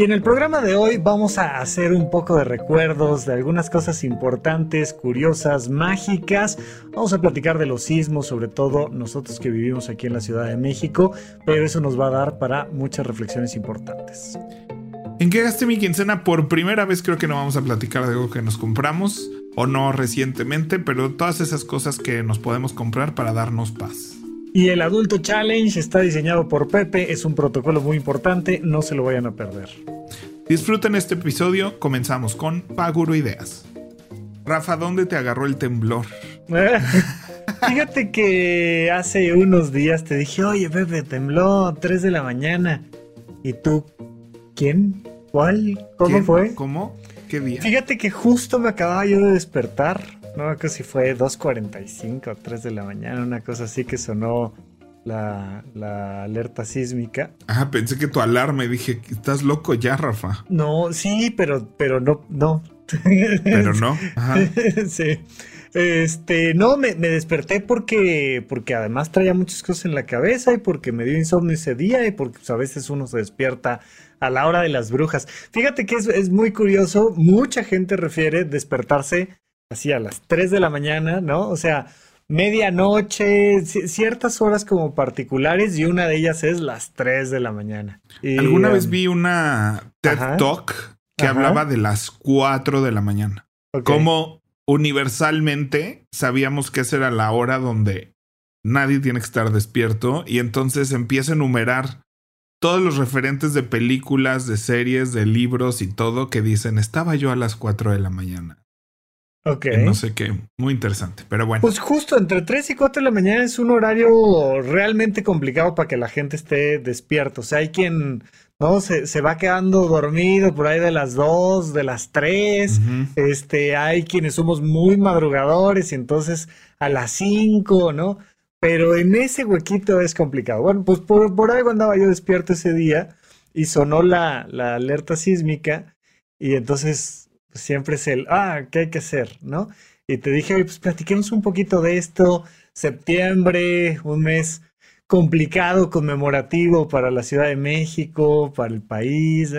Y en el programa de hoy vamos a hacer un poco de recuerdos de algunas cosas importantes, curiosas, mágicas. Vamos a platicar de los sismos, sobre todo nosotros que vivimos aquí en la Ciudad de México, pero eso nos va a dar para muchas reflexiones importantes. ¿En qué gasté mi quincena? Por primera vez creo que no vamos a platicar de algo que nos compramos o no recientemente, pero todas esas cosas que nos podemos comprar para darnos paz. Y el Adulto Challenge está diseñado por Pepe, es un protocolo muy importante, no se lo vayan a perder. Disfruten este episodio, comenzamos con Paguro Ideas. Rafa, ¿dónde te agarró el temblor? Fíjate que hace unos días te dije, oye Pepe, tembló 3 de la mañana. ¿Y tú? ¿Quién? ¿Cuál? ¿Cómo fue? ¿Cómo? ¿Qué día? Fíjate que justo me acababa yo de despertar no que si fue 2.45 o 3 de la mañana, una cosa así que sonó la, alerta sísmica. Ajá, pensé que tu alarma y dije, estás loco ya, Rafa. No, sí, pero, pero no, no. Pero no. Ajá. sí. Este, no, me, desperté porque, porque además traía muchas cosas en la cabeza y porque me dio insomnio ese día y porque pues, a veces uno se despierta a la hora de las brujas. Fíjate que es, es muy curioso, mucha gente refiere despertarse así a las 3 de la mañana, ¿no? O sea, medianoche, ciertas horas como particulares y una de ellas es las 3 de la mañana. Alguna vez um, vi una TED Talk que hablaba de las 4 de la mañana. Como universalmente sabíamos que esa era la hora donde nadie tiene que estar despierto y entonces empieza a enumerar todos los referentes de películas, de series, de libros y todo que dicen estaba yo a las 4 de la mañana. Ok. No sé qué, muy interesante, pero bueno. Pues justo entre 3 y 4 de la mañana es un horario realmente complicado para que la gente esté despierto. O sea, hay quien, ¿no? Se, se va quedando dormido por ahí de las 2, de las 3. Este, hay quienes somos muy madrugadores y entonces a las 5, ¿no? Pero en ese huequito es complicado. Bueno, pues por, por ahí andaba yo despierto ese día y sonó la, la alerta sísmica y entonces siempre es el, ah, ¿qué hay que hacer? ¿No? Y te dije, pues platiquemos un poquito de esto. Septiembre, un mes complicado, conmemorativo para la Ciudad de México, para el país.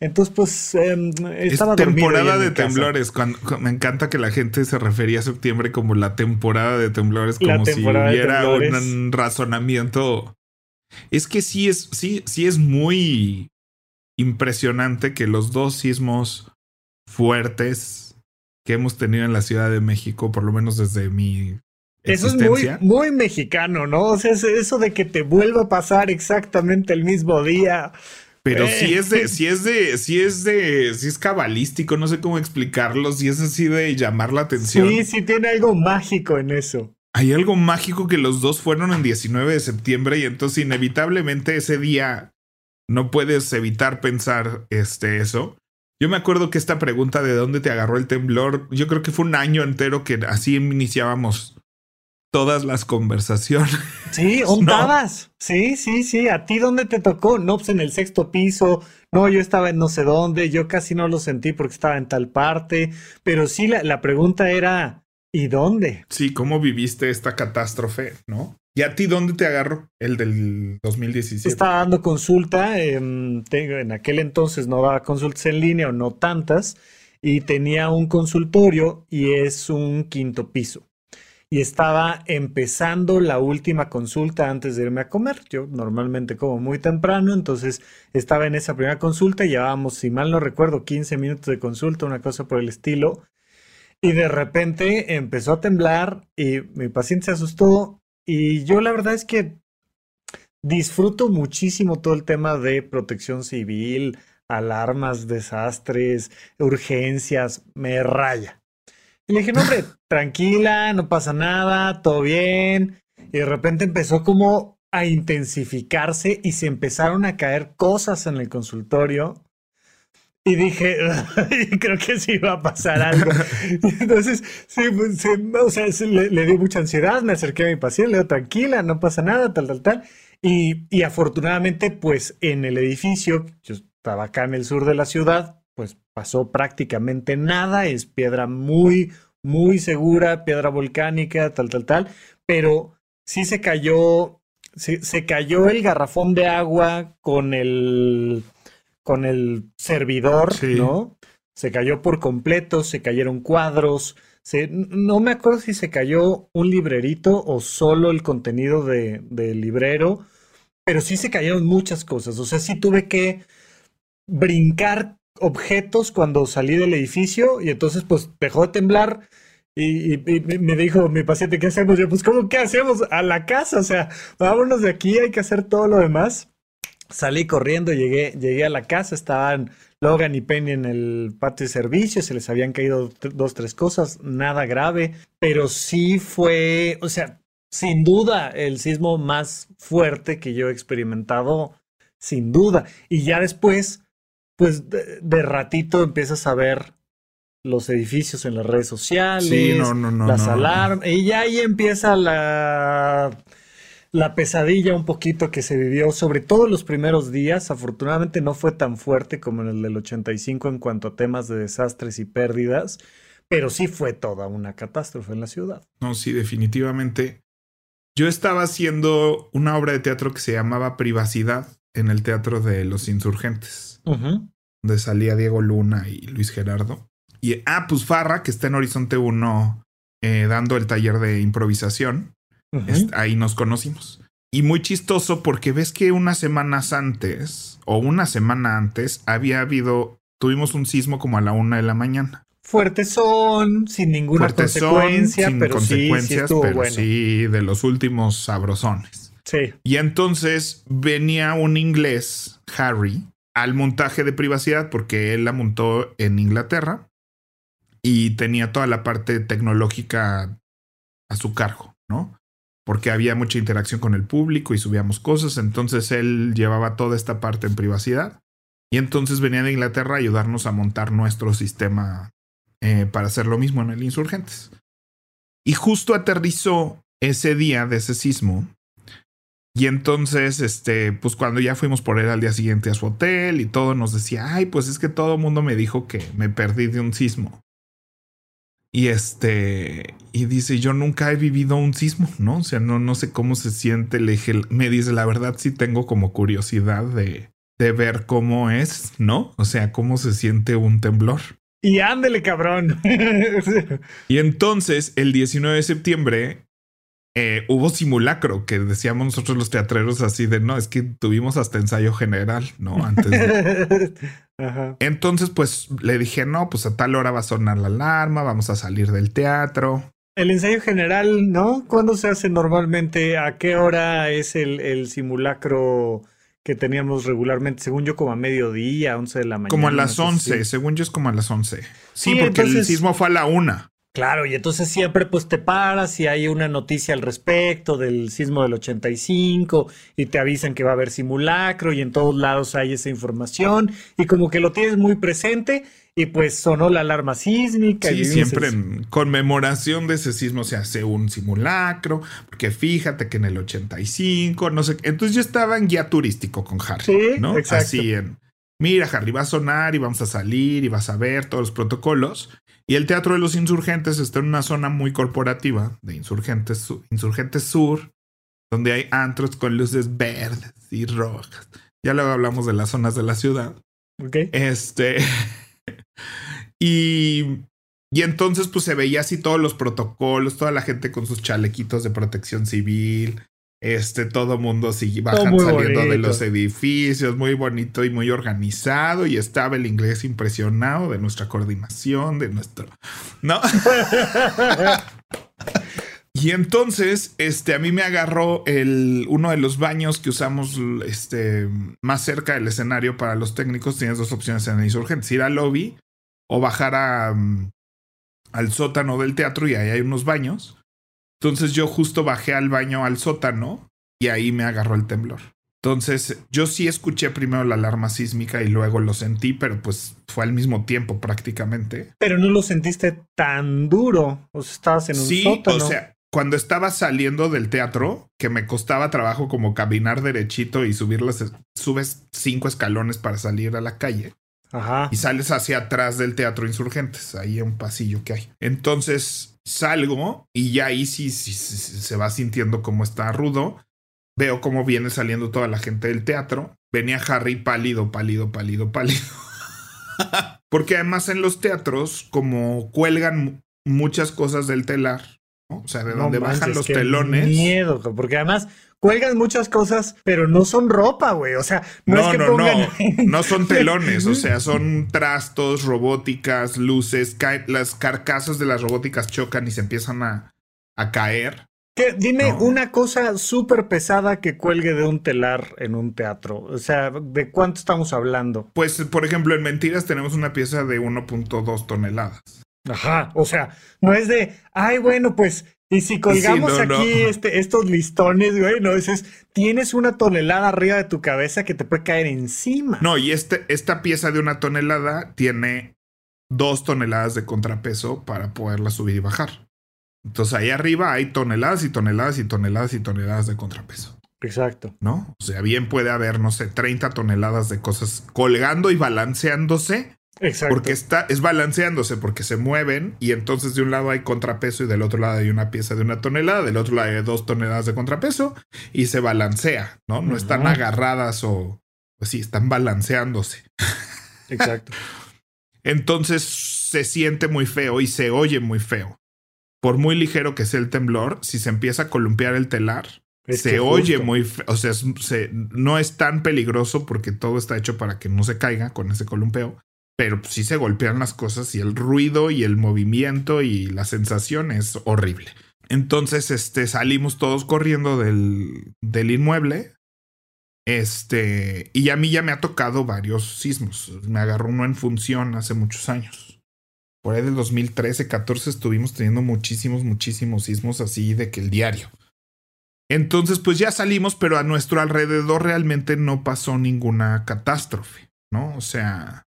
entonces, pues, eh, estaba es temporada de temblores. Cuando, me encanta que la gente se refería a septiembre como la temporada de temblores, como si hubiera un razonamiento. Es que sí es, sí, sí es muy impresionante que los dos sismos fuertes que hemos tenido en la Ciudad de México, por lo menos desde mi eso es muy, muy mexicano, ¿no? O sea, eso de que te vuelva a pasar exactamente el mismo día. Pero si es de, si es de, si es de, si es cabalístico, no sé cómo explicarlo, si es así de llamar la atención. Sí, sí tiene algo mágico en eso. Hay algo mágico que los dos fueron en 19 de septiembre y entonces inevitablemente ese día no puedes evitar pensar este eso. Yo me acuerdo que esta pregunta de dónde te agarró el temblor, yo creo que fue un año entero que así iniciábamos todas las conversaciones. Sí, ondabas. Sí, sí, sí. ¿A ti dónde te tocó? No, pues en el sexto piso. No, yo estaba en no sé dónde. Yo casi no lo sentí porque estaba en tal parte. Pero sí, la, la pregunta era, ¿y dónde? Sí, ¿cómo viviste esta catástrofe? ¿No? ¿Y a ti dónde te agarro? El del 2017. Estaba dando consulta. en aquel entonces no daba consultas en línea o no tantas. Y tenía un consultorio y es un quinto piso. Y estaba empezando la última consulta antes de irme a comer. Yo normalmente como muy temprano, entonces estaba en esa primera consulta. Llevábamos, si mal no recuerdo, 15 minutos de consulta, una cosa por el estilo. Y de repente empezó a temblar y mi paciente se asustó y yo la verdad es que disfruto muchísimo todo el tema de protección civil, alarmas, desastres, urgencias, me raya. Y le dije, no, hombre, tranquila, no pasa nada, todo bien. Y de repente empezó como a intensificarse y se empezaron a caer cosas en el consultorio. Y dije, creo que sí iba a pasar algo. Entonces, sí, pues, o sea, le, le, dio mucha ansiedad, me acerqué a mi paciente, le digo, tranquila, no pasa nada, tal, tal, tal. Y, y afortunadamente, pues en el edificio, yo estaba acá en el sur de la ciudad, pues pasó prácticamente nada, es piedra muy, muy segura, piedra volcánica, tal, tal, tal, pero sí se cayó, se, se cayó el garrafón de agua con el con el servidor, ¿no? Se cayó por completo, se cayeron cuadros, se, no me acuerdo si se cayó un librerito o solo el contenido del de librero, pero sí se cayeron muchas cosas. O sea, sí tuve que brincar objetos cuando salí del edificio y entonces pues dejó de temblar. Y, me dijo mi paciente, ¿qué hacemos? Yo, pues, ¿cómo qué hacemos? A la casa, o sea, vámonos de aquí, hay que hacer todo lo demás. Salí corriendo, llegué, llegué a la casa, estaban Logan y Penny en el patio de servicio, se les habían caído dos, tres cosas, nada grave, pero sí fue, o sea, sin duda el sismo más fuerte que yo he experimentado, sin duda. Y ya después, pues de, ratito empiezas a ver los edificios en las redes sociales, las alarmas, y ya ahí empieza la la pesadilla un poquito que se vivió, sobre todo los primeros días. Afortunadamente no fue tan fuerte como en el del 85 en cuanto a temas de desastres y pérdidas, pero sí fue toda una catástrofe en la ciudad. No, sí, definitivamente. Yo estaba haciendo una obra de teatro que se llamaba Privacidad en el Teatro de los Insurgentes, donde salía Diego Luna y Luis Gerardo. Y, ah, pues Farra, que está en Horizonte 1 eh, dando el taller de improvisación ahí nos conocimos. Y muy chistoso porque ves que unas semanas antes o una semana antes había habido, tuvimos un sismo como a la una de la mañana. Fuertes son, sin ninguna consecuencia, sin pero consecuencias, sí, pero sí de los últimos sabrosones. Sí. Y entonces venía un inglés, Harry, al montaje de privacidad porque él la montó en Inglaterra y tenía toda la parte tecnológica a su cargo, ¿no? Porque había mucha interacción con el público y subíamos cosas, entonces él llevaba toda esta parte en privacidad y entonces venía de Inglaterra a ayudarnos a montar nuestro sistema eh, para hacer lo mismo en el Insurgentes. Y justo aterrizó ese día de ese sismo y entonces, este, pues cuando ya fuimos por él al día siguiente a su hotel y todo, nos decía, ay, pues es que todo el mundo me dijo que me perdí de un sismo. Y este, y dice, yo nunca he vivido un sismo, ¿no? O sea, no, no sé cómo se siente. Le me dice, la verdad sí tengo como curiosidad de, de ver cómo es, ¿no? O sea, cómo se siente un temblor. Y ándele, cabrón. y entonces, el 19 de septiembre, eh, hubo simulacro, que decíamos nosotros los teatreros así de, no, es que tuvimos hasta ensayo general, ¿no? Antes de... Entonces, pues le dije, no, pues a tal hora va a sonar la alarma, vamos a salir del teatro. El ensayo general, ¿no? ¿Cuándo se hace normalmente? ¿A qué hora es el, simulacro que teníamos regularmente? Según yo, como a mediodía, 11 de la mañana. Como a las 11, según yo es como a las 11. Sí, porque el sismo fue a la una. Claro, y entonces siempre pues te paras y hay una noticia al respecto del sismo del 85 y te avisan que va a haber simulacro y en todos lados hay esa información y como que lo tienes muy presente y pues sonó la alarma sísmica. Sí, siempre en conmemoración de ese sismo se hace un simulacro, porque fíjate que en el 85, no sé, entonces yo estaba en guía turístico con Harry, sí, ¿no? Exacto. Así en, mira Harry, va a sonar y vamos a salir y vas a ver todos los protocolos. Y el Teatro de los Insurgentes está en una zona muy corporativa de Insurgentes, Insurgentes Sur, donde hay antros con luces verdes y rojas. Ya luego hablamos de las zonas de la ciudad. Ok. Este. y. Y entonces, pues se veía así todos los protocolos, toda la gente con sus chalequitos de protección civil, este, todo mundo sigue bajan saliendo de los edificios, muy bonito y muy organizado. Y estaba el inglés impresionado de nuestra coordinación, de nuestro. ¿No? y entonces, este, a mí me agarró el, uno de los baños que usamos este, más cerca del escenario para los técnicos. Tienes dos opciones en el insurgente: ir al lobby o bajar a, mm, al sótano del teatro y ahí hay unos baños. Entonces yo justo bajé al baño al sótano y ahí me agarró el temblor. Entonces, yo sí escuché primero la alarma sísmica y luego lo sentí, pero pues fue al mismo tiempo prácticamente. Pero no lo sentiste tan duro, o sea, estabas en un sí, O sea, cuando estaba saliendo del teatro, que me costaba trabajo como caminar derechito y subir las, subes cinco escalones para salir a la calle. Ajá. Y sales hacia atrás del Teatro Insurgentes, ahí un pasillo que hay. Entonces salgo y ya ahí sí, se va sintiendo como está rudo Veo cómo viene saliendo toda la gente del teatro. Venía Harry pálido, pálido, pálido, pálido. Porque además en los teatros, como cuelgan muchas cosas del telar, o sea, de donde bajan los telones. Miedo, porque además cuelgan muchas cosas, pero no son ropa, güey. O sea, no, es que no, no, no son telones, o sea, son trastos, robóticas, luces, las carcasas de las robóticas chocan y se empiezan a, a caer dime una cosa súper pesada que cuelgue de un telar en un teatro. O sea, ¿de cuánto estamos hablando? Pues, por ejemplo, en Mentiras tenemos una pieza de 1.2 toneladas. Ajá, o sea, no es de, ay, bueno, pues, y si colgamos aquí Este, estos listones, güey, no, es, tienes una tonelada arriba de tu cabeza que te puede caer encima. No, y este, esta pieza de una tonelada tiene dos toneladas de contrapeso para poderla subir y bajar. Entonces ahí arriba hay toneladas y toneladas y toneladas y toneladas de contrapeso. Exacto. ¿No? O sea, bien puede haber, no sé, 30 toneladas de cosas colgando y balanceándose. Exacto. Porque está, es balanceándose, porque se mueven y entonces de un lado hay contrapeso y del otro lado hay una pieza de una tonelada, del otro lado hay dos toneladas de contrapeso y se balancea, ¿no? No están agarradas o, pues sí, están balanceándose. Exacto. entonces se siente muy feo y se oye muy feo por muy ligero que sea el temblor, si se empieza a columpiar el telar, se oye muy, o sea, no es tan peligroso porque todo está hecho para que no se caiga con ese columpeo, pero sí se golpean las cosas y el ruido y el movimiento y la sensación es horrible. Entonces, este, salimos todos corriendo del, del inmueble. Este, y a mí ya me ha tocado varios sismos. Me agarró uno en función hace muchos años por ahí del 2013, 14 estuvimos teniendo muchísimos, muchísimos sismos así de que el diario. Entonces, pues ya salimos, pero a nuestro alrededor realmente no pasó ninguna catástrofe, ¿no? O sea,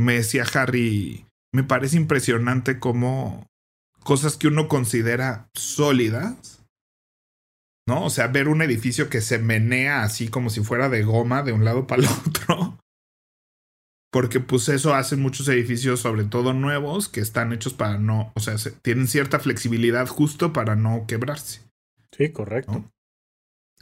me decía Harry, me parece impresionante cómo cosas que uno considera sólidas, ¿no? O sea, ver un edificio que se menea así como si fuera de goma de un lado para el otro, porque pues eso hacen muchos edificios, sobre todo nuevos, que están hechos para no, o sea, tienen cierta flexibilidad justo para no quebrarse. Sí, correcto.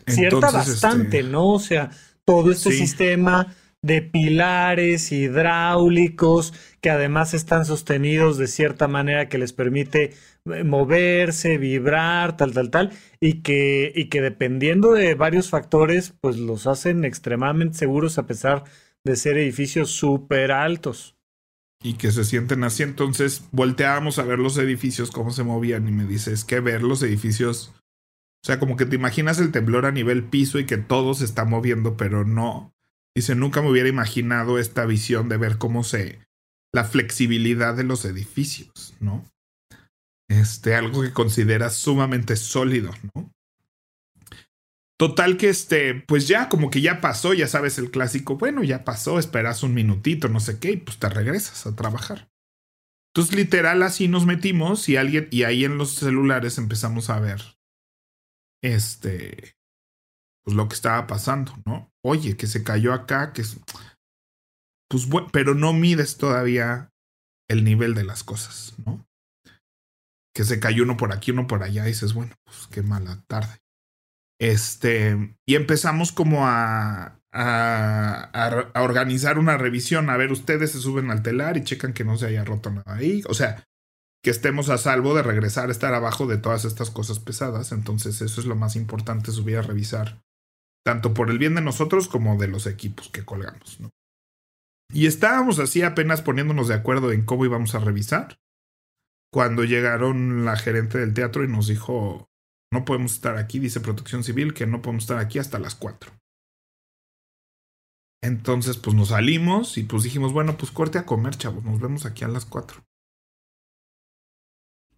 Cierta bastante, este, ¿no? O sea, todo este sistema de pilares hidráulicos que además están sostenidos de cierta manera que les permite eh, moverse, vibrar, tal, tal, tal, y que, y que dependiendo de varios factores, pues los hacen extremadamente seguros a pesar de ser edificios súper altos. Y que se sienten así. Entonces volteábamos a ver los edificios, cómo se movían, y me dice, es que ver los edificios. O sea, como que te imaginas el temblor a nivel piso y que todo se está moviendo, pero no. Dice, nunca me hubiera imaginado esta visión de ver cómo se. la flexibilidad de los edificios, ¿no? Este, algo que consideras sumamente sólido, ¿no? Total que este, pues ya como que ya pasó, ya sabes el clásico, bueno, ya pasó, esperas un minutito, no sé qué, y pues te regresas a trabajar. Entonces literal así nos metimos y alguien, y ahí en los celulares empezamos a ver, este, pues lo que estaba pasando, ¿no? Oye, que se cayó acá, que es, pues bueno, pero no mides todavía el nivel de las cosas, ¿no? Que se cayó uno por aquí, uno por allá, y dices, bueno, pues qué mala tarde. Este, y empezamos como a, a, a, organizar una revisión. A ver, ustedes se suben al telar y checan que no se haya roto nada ahí. O sea, que estemos a salvo de regresar a estar abajo de todas estas cosas pesadas. Entonces, eso es lo más importante, subir a revisar. Tanto por el bien de nosotros como de los equipos que colgamos, ¿no? Y estábamos así apenas poniéndonos de acuerdo en cómo íbamos a revisar. Cuando llegaron la gerente del teatro y nos dijo, no podemos estar aquí, dice Protección Civil, que no podemos estar aquí hasta las 4. Entonces, pues nos salimos y pues dijimos, bueno, pues corte a comer, chavos, nos vemos aquí a las 4.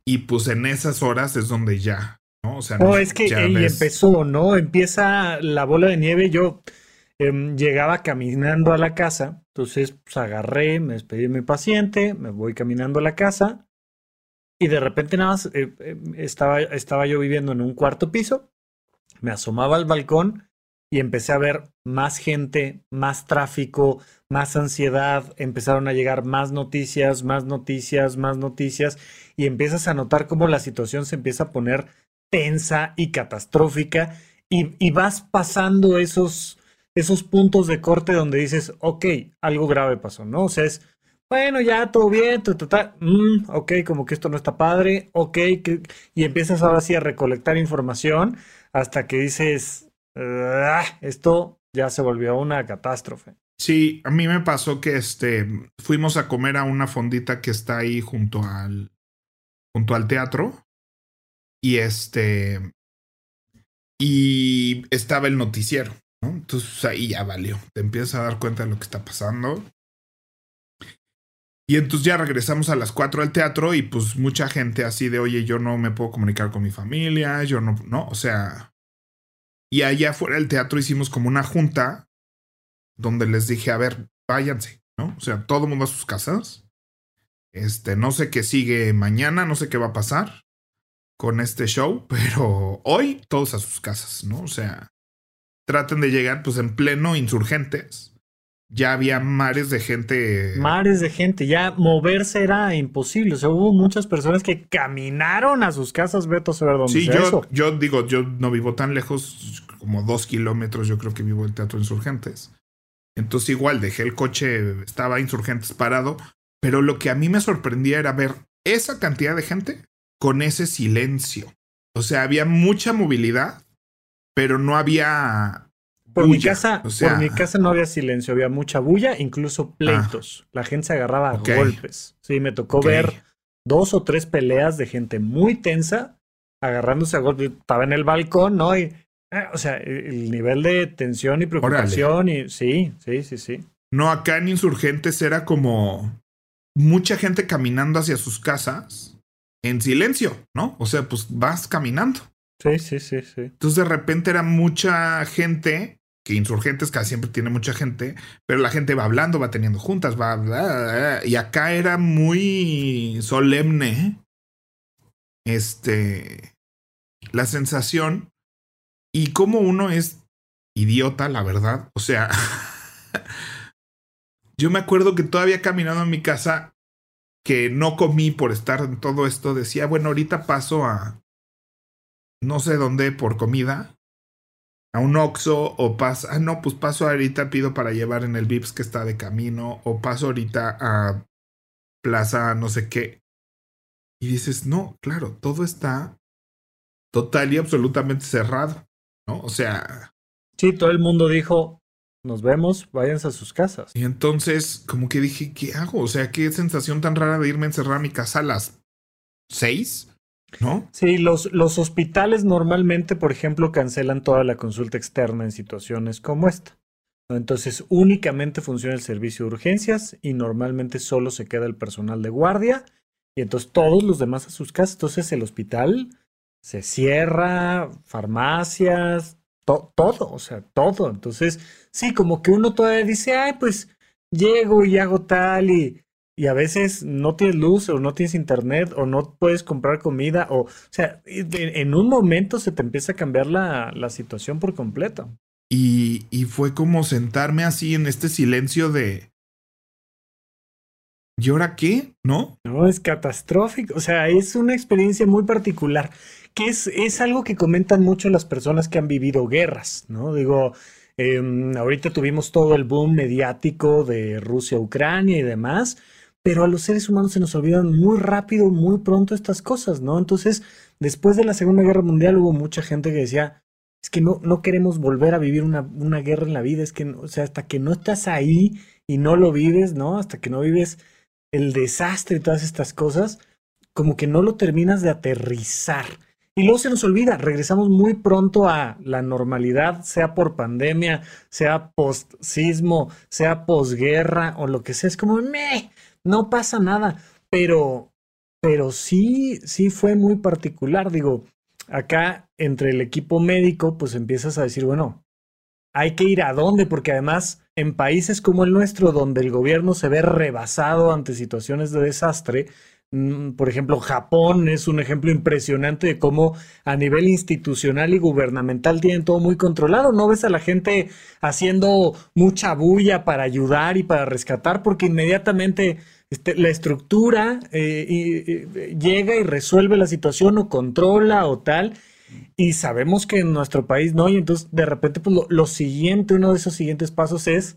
Y pues en esas horas es donde ya ¿no? O sea, no, es que y empezó, ¿no? Empieza la bola de nieve. Yo em, llegaba caminando a la casa, entonces pues, agarré, me despedí de mi paciente, me voy caminando a la casa y de repente nada más eh, em, estaba, estaba yo viviendo en un cuarto piso, me asomaba al balcón y empecé a ver más gente, más tráfico, más ansiedad, empezaron a llegar más noticias, más noticias, más noticias, y empiezas a notar cómo la situación se empieza a poner tensa y catastrófica, y, vas pasando esos, esos puntos de corte donde dices, ok, algo grave pasó, ¿no? O sea, es, bueno, ya todo bien, mm, ok, como que esto no está padre, ok, y empiezas ahora sí a recolectar información hasta que dices, ah, esto ya se volvió una catástrofe. Sí, a mí me pasó que este fuimos a comer a una fondita que está ahí junto al junto al teatro y este y estaba el noticiero, ¿no? Entonces ahí ya valió. Te empiezas a dar cuenta de lo que está pasando. Y entonces ya regresamos a las 4 al teatro y pues mucha gente así de, oye, yo no me puedo comunicar con mi familia, yo no, no, o sea... Y allá afuera del teatro hicimos como una junta donde les dije, a ver, váyanse, ¿no? O sea, todo el mundo a sus casas. Este, no sé qué sigue mañana, no sé qué va a pasar con este show, pero hoy todos a sus casas, ¿no? O sea, traten de llegar pues en pleno insurgentes. Ya había mares de gente. Mares de gente, ya moverse era imposible. O sea, hubo muchas personas que caminaron a sus casas, Beto, a saber dónde Sí, yo, yo digo, yo no vivo tan lejos, como dos kilómetros, yo creo que vivo el Teatro Insurgentes. Entonces igual dejé el coche, estaba insurgentes parado, pero lo que a mí me sorprendía era ver esa cantidad de gente con ese silencio. O sea, había mucha movilidad, pero no había... Por mi casa, por mi casa no había silencio, había mucha bulla, incluso pleitos. La gente se agarraba a golpes. Sí, me tocó ver dos o tres peleas de gente muy tensa, agarrándose a golpes. Estaba en el balcón, ¿no? Y Ah, o sea, el nivel de tensión y preocupación y sí, sí, sí, sí. No, acá en Insurgentes era como mucha gente caminando hacia sus casas en silencio, ¿no? O sea, pues vas caminando. Sí, sí, sí, sí. Entonces de repente era mucha gente, que Insurgentes casi siempre tiene mucha gente, pero la gente va hablando, va teniendo juntas, va... y acá era muy solemne. Este... La sensación y como uno es idiota, la verdad. O sea, yo me acuerdo que todavía caminando en mi casa, que no comí por estar en todo esto, decía, bueno, ahorita paso a no sé dónde por comida, a un Oxxo, o paso, ah, no, pues paso ahorita, pido para llevar en el Vips que está de camino, o paso ahorita a Plaza no sé qué. Y dices, no, claro, todo está total y absolutamente cerrado. O sea... Sí, todo el mundo dijo, nos vemos, váyanse a sus casas. Y entonces, como que dije, ¿qué hago? O sea, qué sensación tan rara de irme a encerrar a mi casa a las seis, ¿no? Sí, los, los hospitales normalmente, por ejemplo, cancelan toda la consulta externa en situaciones como esta. Entonces, únicamente funciona el servicio de urgencias y normalmente solo se queda el personal de guardia y entonces todos los demás a sus casas. Entonces, el hospital se cierra, farmacias, todo, o sea, todo. Entonces, sí, como que uno todavía dice, ay, pues llego y hago tal y, y a veces no tienes luz o no tienes internet o no puedes comprar comida o, o sea, en un momento se te empieza a cambiar la, la situación por completo. Y, y fue como sentarme así en este silencio de, ¿y ahora qué? ¿No? No, es catastrófico. O sea, es una experiencia muy particular que es, es algo que comentan mucho las personas que han vivido guerras, ¿no? Digo, em, ahorita tuvimos todo el boom mediático de Rusia, Ucrania y demás, pero a los seres humanos se nos olvidan muy rápido, muy pronto estas cosas, ¿no? Entonces, después de la Segunda Guerra Mundial hubo mucha gente que decía, es que no, no queremos volver a vivir una, una guerra en la vida, es que, o sea, hasta que no estás ahí y no lo vives, ¿no? Hasta que no vives el desastre y todas estas cosas, como que no lo terminas de aterrizar. Y luego se nos olvida, regresamos muy pronto a la normalidad, sea por pandemia, sea post sismo, sea posguerra o lo que sea. Es como, me, no pasa nada. Pero, pero sí, sí fue muy particular. Digo, acá entre el equipo médico, pues empiezas a decir, bueno, hay que ir a dónde, porque además en países como el nuestro, donde el gobierno se ve rebasado ante situaciones de desastre, por ejemplo, Japón es un ejemplo impresionante de cómo a nivel institucional y gubernamental tienen todo muy controlado. No ves a la gente haciendo mucha bulla para ayudar y para rescatar, porque inmediatamente este, la estructura eh, llega y resuelve la situación o controla o tal. Y sabemos que en nuestro país no, y entonces de repente pues lo, siguiente, uno de esos siguientes pasos es,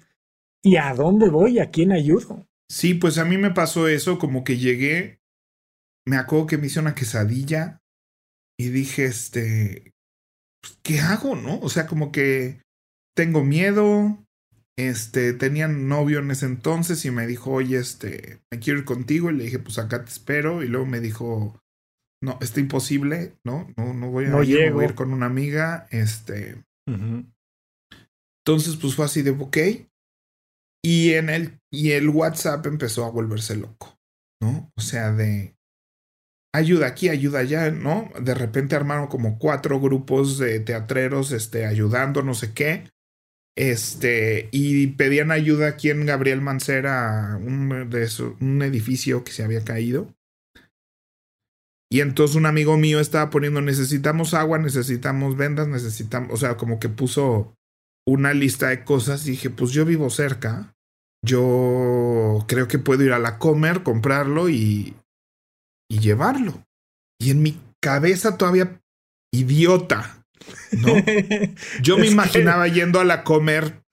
¿y a dónde voy? ¿A quién ayudo? Sí, pues a mí me pasó eso, como que llegué, me acuerdo que me hice una quesadilla y dije, este, pues, ¿qué hago, no? O sea, como que tengo miedo, este, tenía novio en ese entonces y me dijo, oye, este, me quiero ir contigo. Y le dije, pues acá te espero. Y luego me dijo, no, está imposible, ¿no? No, no voy a ir, voy a ir con una amiga. Este. Entonces, pues fue así de, ok. Y en el, y el WhatsApp empezó a volverse loco, ¿no? O sea, de ayuda aquí, ayuda allá, ¿no? De repente armaron como cuatro grupos de teatreros, este, ayudando, no sé qué. Este, y pedían ayuda aquí en Gabriel Mancera, un, de un edificio que se había caído. Y entonces un amigo mío estaba poniendo, necesitamos agua, necesitamos vendas, necesitamos, o sea, como que puso una lista de cosas y dije, pues yo vivo cerca, yo creo que puedo ir a la comer, comprarlo y, y llevarlo. Y en mi cabeza todavía idiota, ¿no? Yo me imaginaba yendo a la comer.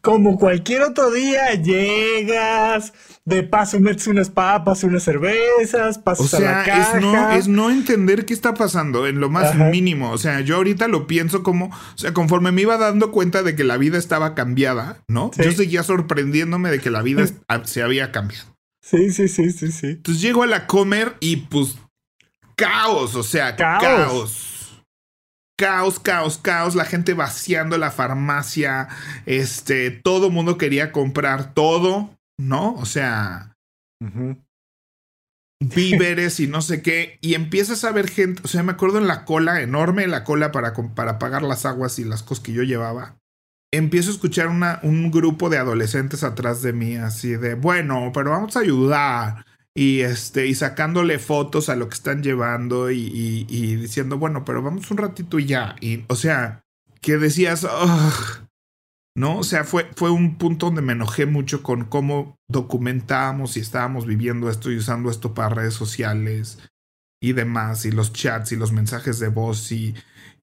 Como cualquier otro día, llegas, de paso metes unas papas, unas cervezas, pasas a la caja. Es no, es no entender qué está pasando en lo más mínimo. O sea, yo ahorita lo pienso como, o sea, conforme me iba dando cuenta de que la vida estaba cambiada, ¿no? Yo seguía sorprendiéndome de que la vida se había cambiado. Sí, sí, sí, sí, sí. Entonces llego a la comer y pues caos, o sea, caos caos, caos, caos, la gente vaciando la farmacia, este, todo mundo quería comprar todo, ¿no? O sea, víveres y no sé qué, y empiezas a ver gente, o sea, me acuerdo en la cola, enorme la cola para, para pagar las aguas y las cosas que yo llevaba. Empiezo a escuchar un grupo de adolescentes atrás de mí, así de, bueno, pero vamos a ayudar y este y sacándole fotos a lo que están llevando y, diciendo bueno pero vamos un ratito y ya y o sea que decías no o sea fue fue un punto donde me enojé mucho con cómo documentábamos y estábamos viviendo esto y usando esto para redes sociales y demás y los chats y los mensajes de voz y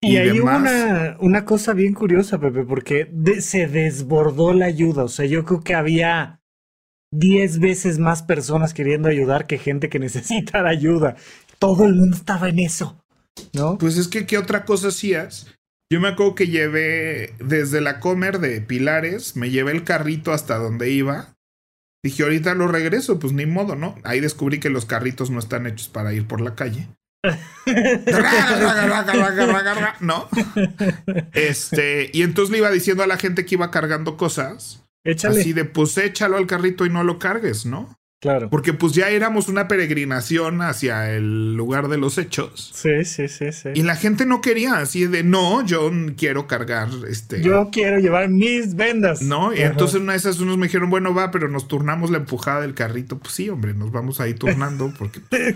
y, hay una, una cosa bien curiosa, Pepe, porque se desbordó la ayuda. O sea, yo creo que había 10 veces más personas queriendo ayudar que gente que necesita ayuda. Todo el mundo estaba en eso, ¿no? Pues es que, ¿qué otra cosa hacías? Yo me acuerdo que llevé desde la comer de Pilares, me llevé el carrito hasta donde iba. Dije, ahorita lo regreso, pues ni modo, ¿no? Ahí descubrí que los carritos no están hechos para ir por la calle. ¿No? Este, y entonces le iba diciendo a la gente que iba cargando cosas Échale. Así de, pues échalo al carrito y no lo cargues, ¿no? Claro. Porque pues ya éramos una peregrinación hacia el lugar de los hechos. Sí, sí, sí, sí. Y la gente no quería, así de, no, yo quiero cargar este... Yo quiero llevar mis vendas. No, y entonces una de esas unos me dijeron, bueno, va, pero nos turnamos la empujada del carrito. Pues sí, hombre, nos vamos ahí turnando porque...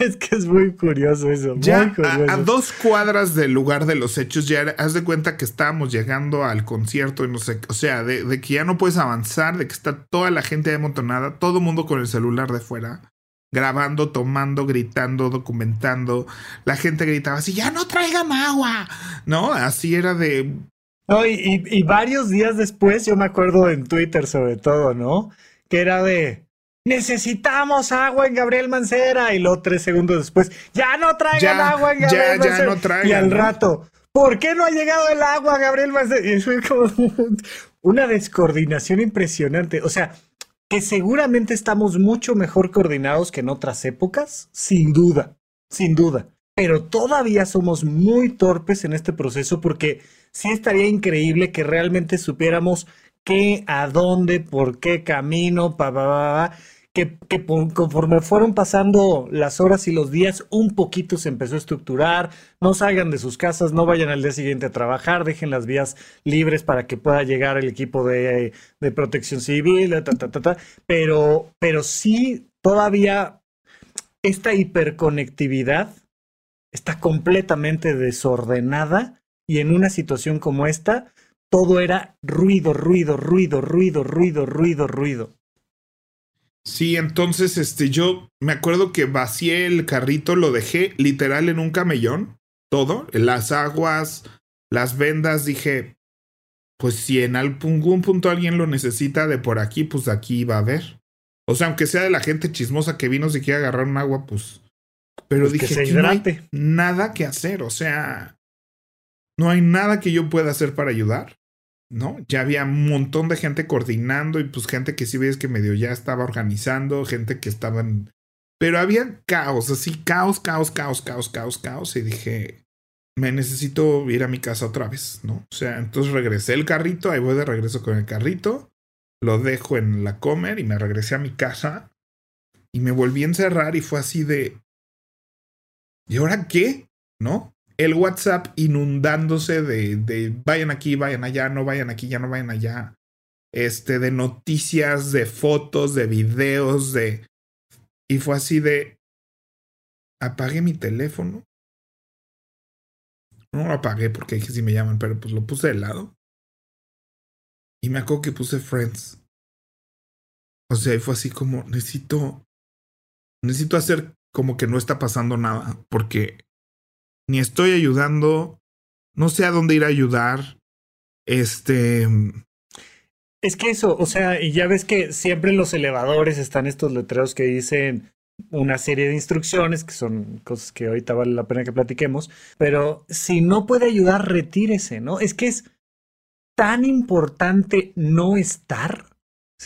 es que es muy curioso eso. Ya A, dos cuadras del lugar de los hechos, ya haz de cuenta que estábamos llegando al concierto y no sé, o sea, de, de que ya no puedes avanzar, de que está toda la gente amontonada, todo el mundo con el celular de fuera, grabando, tomando, gritando, documentando. La gente gritaba así, ya no traigan agua, ¿no? Así era de... No, y, varios días después, yo me acuerdo en Twitter sobre todo, ¿no? Que era de, necesitamos agua en Gabriel Mancera. Y luego tres segundos después, ya no traigan agua en Gabriel Mancera. Ya no traigan, y al rato, ¿por qué no ha llegado el agua Gabriel Mancera? Y fue como una descoordinación impresionante. O sea, que seguramente estamos mucho mejor coordinados que en otras épocas, sin duda, sin duda. Pero todavía somos muy torpes en este proceso porque sí estaría increíble que realmente supiéramos qué, a dónde, por qué camino, pa, pa, pa, que, conforme fueron pasando las horas y los días, un poquito se empezó a estructurar. No salgan de sus casas, no vayan al día siguiente a trabajar, dejen las vías libres para que pueda llegar el equipo de, protección civil, Pero, pero sí, todavía esta hiperconectividad está completamente desordenada y en una situación como esta, todo era ruido, ruido, ruido, ruido, ruido, ruido, ruido. Sí, entonces este yo me acuerdo que vacié el carrito, lo dejé literal en un camellón, todo, las aguas, las vendas, dije, pues si en algún punto alguien lo necesita de por aquí, pues aquí va a haber. O sea, aunque sea de la gente chismosa que vino si quiere agarrar un agua, pues. Pero pues dije, no hay nada que hacer, o sea, no hay nada que yo pueda hacer para ayudar. ¿No? Ya había un montón de gente coordinando y pues gente que sí ves que medio ya estaba organizando, gente que estaban... Pero había caos, así, caos, caos, caos, caos, caos, caos. Y dije, me necesito ir a mi casa otra vez, ¿no? O sea, entonces regresé el carrito, ahí voy de regreso con el carrito, lo dejo en la comer y me regresé a mi casa y me volví a encerrar y fue así de... ¿Y ahora qué? ¿No? El WhatsApp inundándose de, de vayan aquí, vayan allá, no vayan aquí, ya no vayan allá. Este, de noticias, de fotos, de videos, de. Y fue así de. Apagué mi teléfono. No lo apagué porque dije si me llaman, pero pues lo puse de lado. Y me acuerdo que puse Friends. O sea, y fue así como, necesito. Necesito hacer como que no está pasando nada. Porque ni estoy ayudando, no sé a dónde ir a ayudar. Este. Es que eso, o sea, y ya ves que siempre en los elevadores están estos letreros que dicen una serie de instrucciones, que son cosas que ahorita vale la pena que platiquemos, pero si no puede ayudar, retírese, ¿no? Es que es tan importante no estar.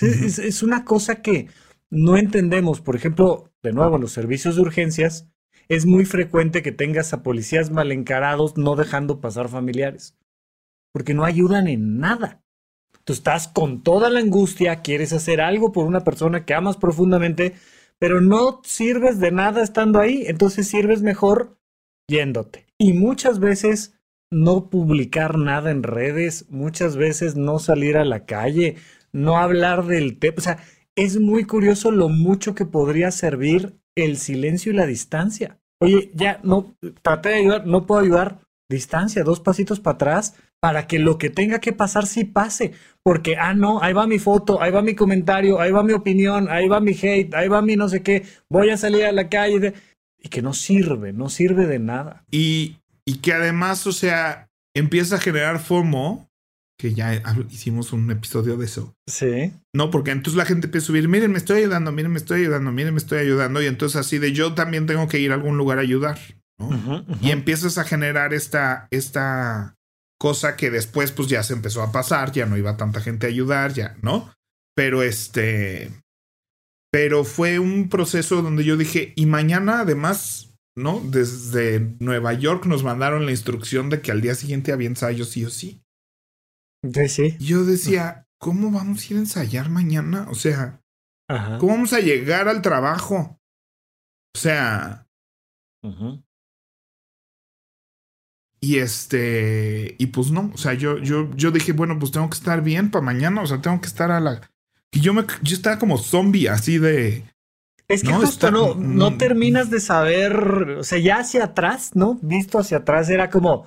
es, es, una cosa que no entendemos. Por ejemplo, de nuevo, los servicios de urgencias, es muy frecuente que tengas a policías mal encarados no dejando pasar familiares, porque no ayudan en nada. Tú estás con toda la angustia, quieres hacer algo por una persona que amas profundamente, pero no sirves de nada estando ahí, entonces sirves mejor yéndote. Y muchas veces no publicar nada en redes, muchas veces no salir a la calle, no hablar del tema. O sea, es muy curioso lo mucho que podría servir el silencio y la distancia. Oye, ya no, traté de ayudar, no puedo ayudar, distancia, dos pasitos para atrás, para que lo que tenga que pasar sí pase. Porque, ah, no, ahí va mi foto, ahí va mi comentario, ahí va mi opinión, ahí va mi hate, ahí va mi no sé qué, voy a salir a la calle. Y que no sirve, no sirve de nada. Y, y que además, o sea, empieza a generar FOMO que ya hicimos un episodio de eso. Sí. No, porque entonces la gente empieza a subir, miren, me estoy ayudando, miren, me estoy ayudando, miren, me estoy ayudando. Y entonces así de yo también tengo que ir a algún lugar a ayudar. Y empiezas a generar esta, esta cosa que después pues ya se empezó a pasar, ya no iba tanta gente a ayudar, ya, ¿no? Pero este, pero fue un proceso donde yo dije, y mañana además, ¿no? Desde Nueva York nos mandaron la instrucción de que al día siguiente había ensayos sí o sí. Sí, Yo decía, ¿cómo vamos a ir a ensayar mañana? O sea, ¿cómo vamos a llegar al trabajo? O sea. Y este, y pues no, o sea, yo, yo, yo dije, bueno, pues tengo que estar bien para mañana, o sea, tengo que estar a la. Y yo me, yo estaba como zombie, así de. Es que no, justo no, no mm. terminas de saber, o sea, ya hacia atrás, ¿no? Visto hacia atrás era como,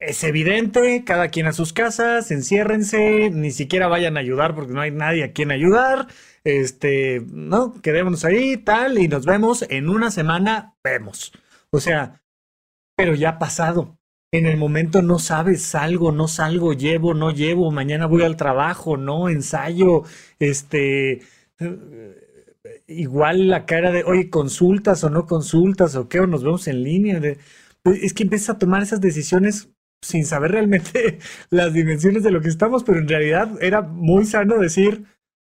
es evidente, cada quien a sus casas, enciérrense, ni siquiera vayan a ayudar porque no hay nadie a quien ayudar. Este, no, quedémonos ahí, tal, y nos vemos en una semana, vemos. O sea, pero ya ha pasado. En el momento no sabes, salgo, no salgo, llevo, no llevo, mañana voy al trabajo, no, ensayo, este, igual la cara de, oye, consultas o no consultas, o qué, o nos vemos en línea. es que empiezas a tomar esas decisiones sin saber realmente las dimensiones de lo que estamos, pero en realidad era muy sano decir,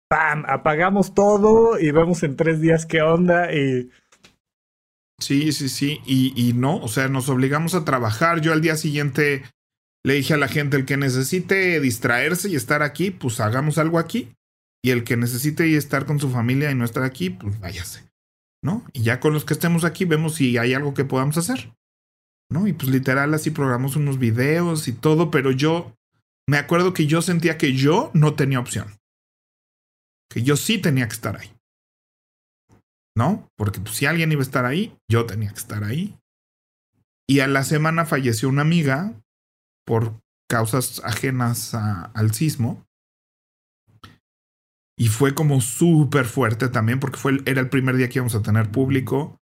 ¡pam! Apagamos todo y vemos en tres días qué onda y... Sí, sí, sí, y, y no, o sea, nos obligamos a trabajar. Yo al día siguiente le dije a la gente, el que necesite distraerse y estar aquí, pues hagamos algo aquí. y el que necesite estar con su familia y no estar aquí, pues váyase, ¿no? Y ya con los que estemos aquí vemos si hay algo que podamos hacer, ¿no? Y pues literal así programamos unos videos y todo, pero yo me acuerdo que yo sentía que yo no tenía opción, que yo sí tenía que estar ahí, ¿no? Porque pues, si alguien iba a estar ahí, yo tenía que estar ahí. Y a la semana falleció una amiga por causas ajenas al sismo. Y fue como súper fuerte también porque fue, era el primer día que íbamos a tener público.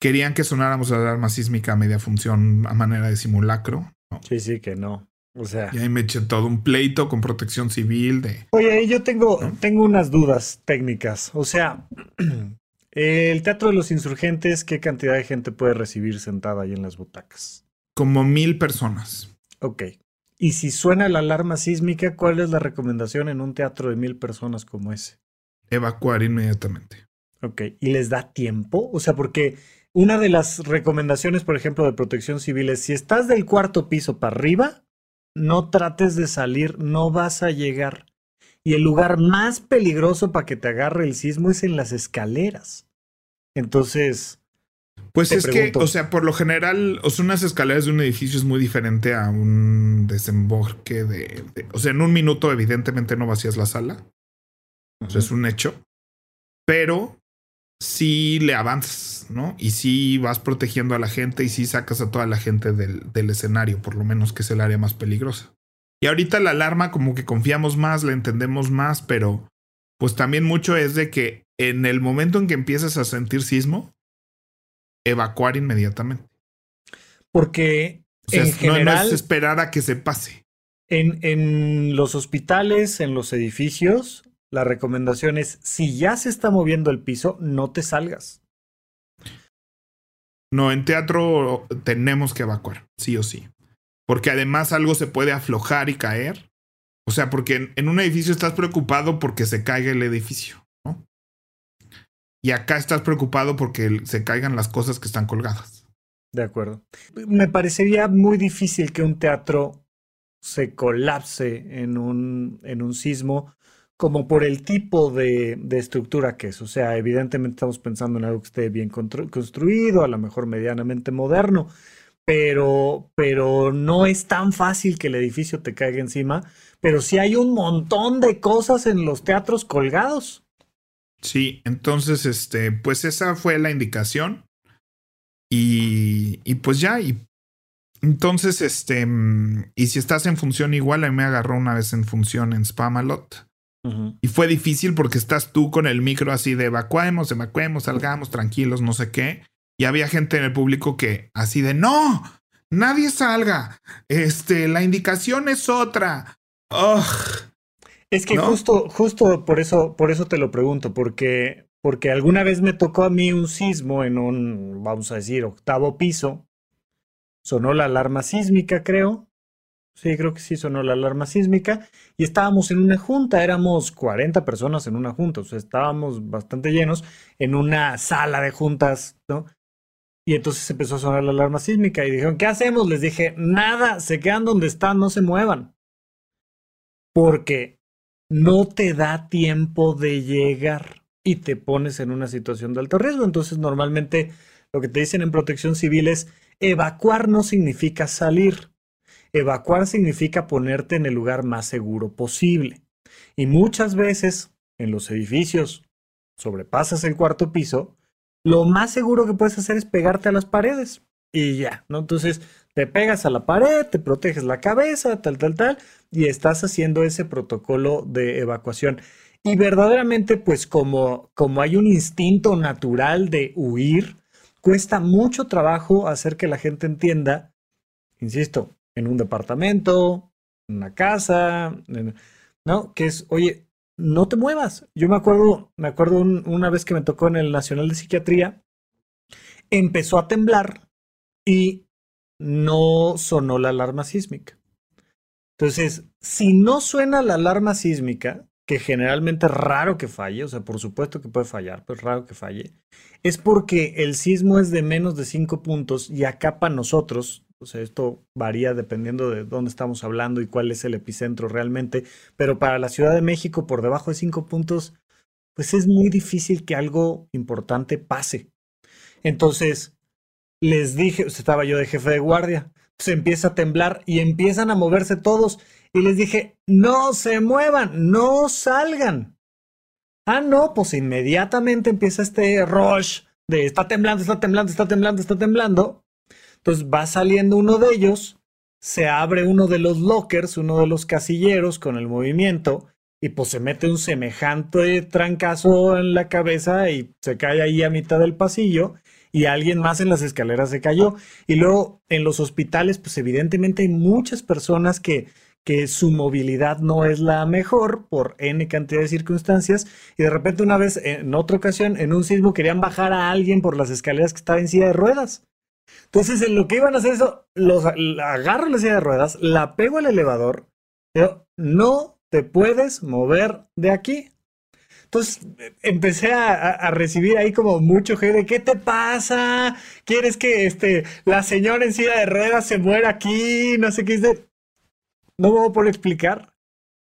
Querían que sonáramos la alarma sísmica a media función a manera de simulacro. Sí, sí, que no. O sea. Y ahí me eché todo un pleito con protección civil de. Oye, yo tengo, tengo unas dudas técnicas. O sea, el Teatro de los Insurgentes, ¿qué cantidad de gente puede recibir sentada ahí en las butacas? Como mil personas. Ok. Y si suena la alarma sísmica, ¿cuál es la recomendación en un teatro de mil personas como ese? Evacuar inmediatamente. Ok, ¿y les da tiempo? O sea, porque una de las recomendaciones, por ejemplo, de protección civil es, si estás del cuarto piso para arriba, no trates de salir, no vas a llegar. Y el lugar más peligroso para que te agarre el sismo es en las escaleras. Entonces, pues es que, o sea, por lo general, o sea, unas escaleras de un edificio es muy diferente a un desemboque de, O sea, en un minuto, evidentemente, no vacías la sala. Eso es un hecho. Pero sí le avanzas, ¿no? Y sí vas protegiendo a la gente y sí sacas a toda la gente del, del escenario, por lo menos que es el área más peligrosa. Y ahorita la alarma, como que confiamos más, la entendemos más, pero pues también mucho es de que en el momento en que empiezas a sentir sismo, evacuar inmediatamente. Porque en general, no, es esperar a que se pase. En, en los hospitales, en los edificios, la recomendación es, si ya se está moviendo el piso, no te salgas. No, en teatro tenemos que evacuar, sí o sí. Porque además algo se puede aflojar y caer. O sea, porque en, en un edificio estás preocupado porque se caiga el edificio. Y acá estás preocupado porque se caigan las cosas que están colgadas. De acuerdo. Me parecería muy difícil que un teatro se colapse en un, en un sismo como por el tipo de, de, estructura que es. O sea, evidentemente estamos pensando en algo que esté bien construido, a lo mejor medianamente moderno, pero, pero no es tan fácil que el edificio te caiga encima. Pero sí hay un montón de cosas en los teatros colgados. Sí, entonces, este, pues esa fue la indicación. Y, y pues ya, y entonces, este, y si estás en función igual, a mí me agarró una vez en función en Spamalot. Y fue difícil porque estás tú con el micro así de evacuemos, evacuemos, salgamos tranquilos, no sé qué. Y había gente en el público que así de no, nadie salga. Este, la indicación es otra. Ugh. Es que justo, justo por eso, por eso te lo pregunto, porque, porque alguna vez me tocó a mí un sismo en un, vamos a decir, octavo piso. Sonó la alarma sísmica, creo. Sí, creo que sí sonó la alarma sísmica. Y estábamos en una junta, éramos 40 personas en una junta, o sea, estábamos bastante llenos en una sala de juntas, ¿no? Y entonces empezó a sonar la alarma sísmica y dijeron, ¿qué hacemos? Les dije, nada, se quedan donde están, no se muevan. Porque no te da tiempo de llegar y te pones en una situación de alto riesgo. Entonces, normalmente lo que te dicen en protección civil es evacuar no significa salir. Evacuar significa ponerte en el lugar más seguro posible. Y muchas veces en los edificios sobrepasas el cuarto piso, lo más seguro que puedes hacer es pegarte a las paredes y ya, ¿no? Entonces te pegas a la pared, te proteges la cabeza, tal, tal, tal, y estás haciendo ese protocolo de evacuación. Y verdaderamente, pues como, como hay un instinto natural de huir, cuesta mucho trabajo hacer que la gente entienda, insisto, en un departamento, en una casa, ¿no? Que es, oye, no te muevas. Yo me acuerdo, me acuerdo una vez que me tocó en el Nacional de Psiquiatría, empezó a temblar y no sonó la alarma sísmica. Entonces, si no suena la alarma sísmica, que generalmente es raro que falle, o sea, por supuesto que puede fallar, pero es raro que falle, es porque el sismo es de menos de 5 puntos y acá para nosotros, O sea, esto varía dependiendo de dónde estamos hablando y cuál es el epicentro realmente. Pero para la Ciudad de México, por debajo de cinco puntos, pues es muy difícil que algo importante pase. Entonces, les dije, estaba yo de jefe de guardia, se empieza a temblar y empiezan a moverse todos. Y les dije, no se muevan, no salgan. Ah, no, pues inmediatamente empieza este rush de está temblando, está temblando, está temblando, está temblando. Entonces va saliendo uno de ellos, se abre uno de los lockers, uno de los casilleros con el movimiento, y pues se mete un semejante trancazo en la cabeza y se cae ahí a mitad del pasillo y alguien más en las escaleras se cayó. Y luego en los hospitales, pues evidentemente hay muchas personas que, que su movilidad no es la mejor por N cantidad de circunstancias y de repente una vez, en otra ocasión, en un sismo querían bajar a alguien por las escaleras que estaba en silla de ruedas. Entonces, en lo que iban a hacer eso, los agarro la silla de ruedas, la pego al elevador, pero no te puedes mover de aquí. Entonces empecé a, recibir ahí como mucho de ¿qué te pasa? ¿Quieres que este, la señora en silla de ruedas se muera aquí? No sé qué. No me voy a explicar.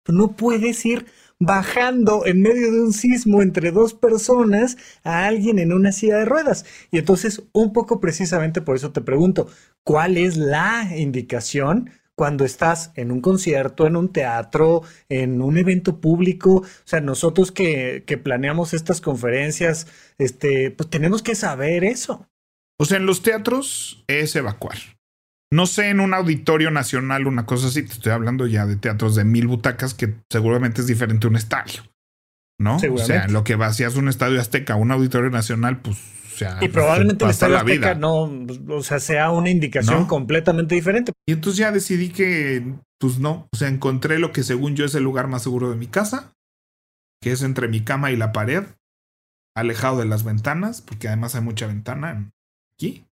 No puedes ir bajando en medio de un sismo entre dos personas a alguien en una silla de ruedas. Y entonces, un poco precisamente por eso te pregunto, ¿cuál es la indicación cuando estás en un concierto, en un teatro, en un evento público. O sea, nosotros que, que planeamos estas conferencias, este, pues tenemos que saber eso. O sea, en los teatros es evacuar. No sé, en un auditorio nacional, una cosa así, te estoy hablando ya de teatros de mil butacas que seguramente es diferente a un estadio. ¿No? O sea, lo que vacías un estadio azteca, un auditorio nacional, pues y probablemente el Estadio Azteca no, o sea, sea una indicación completamente diferente. Y entonces ya decidí que, pues no, o sea, encontré lo que según yo es el lugar más seguro de mi casa, que es entre mi cama y la pared, alejado de las ventanas, porque además hay mucha ventana aquí.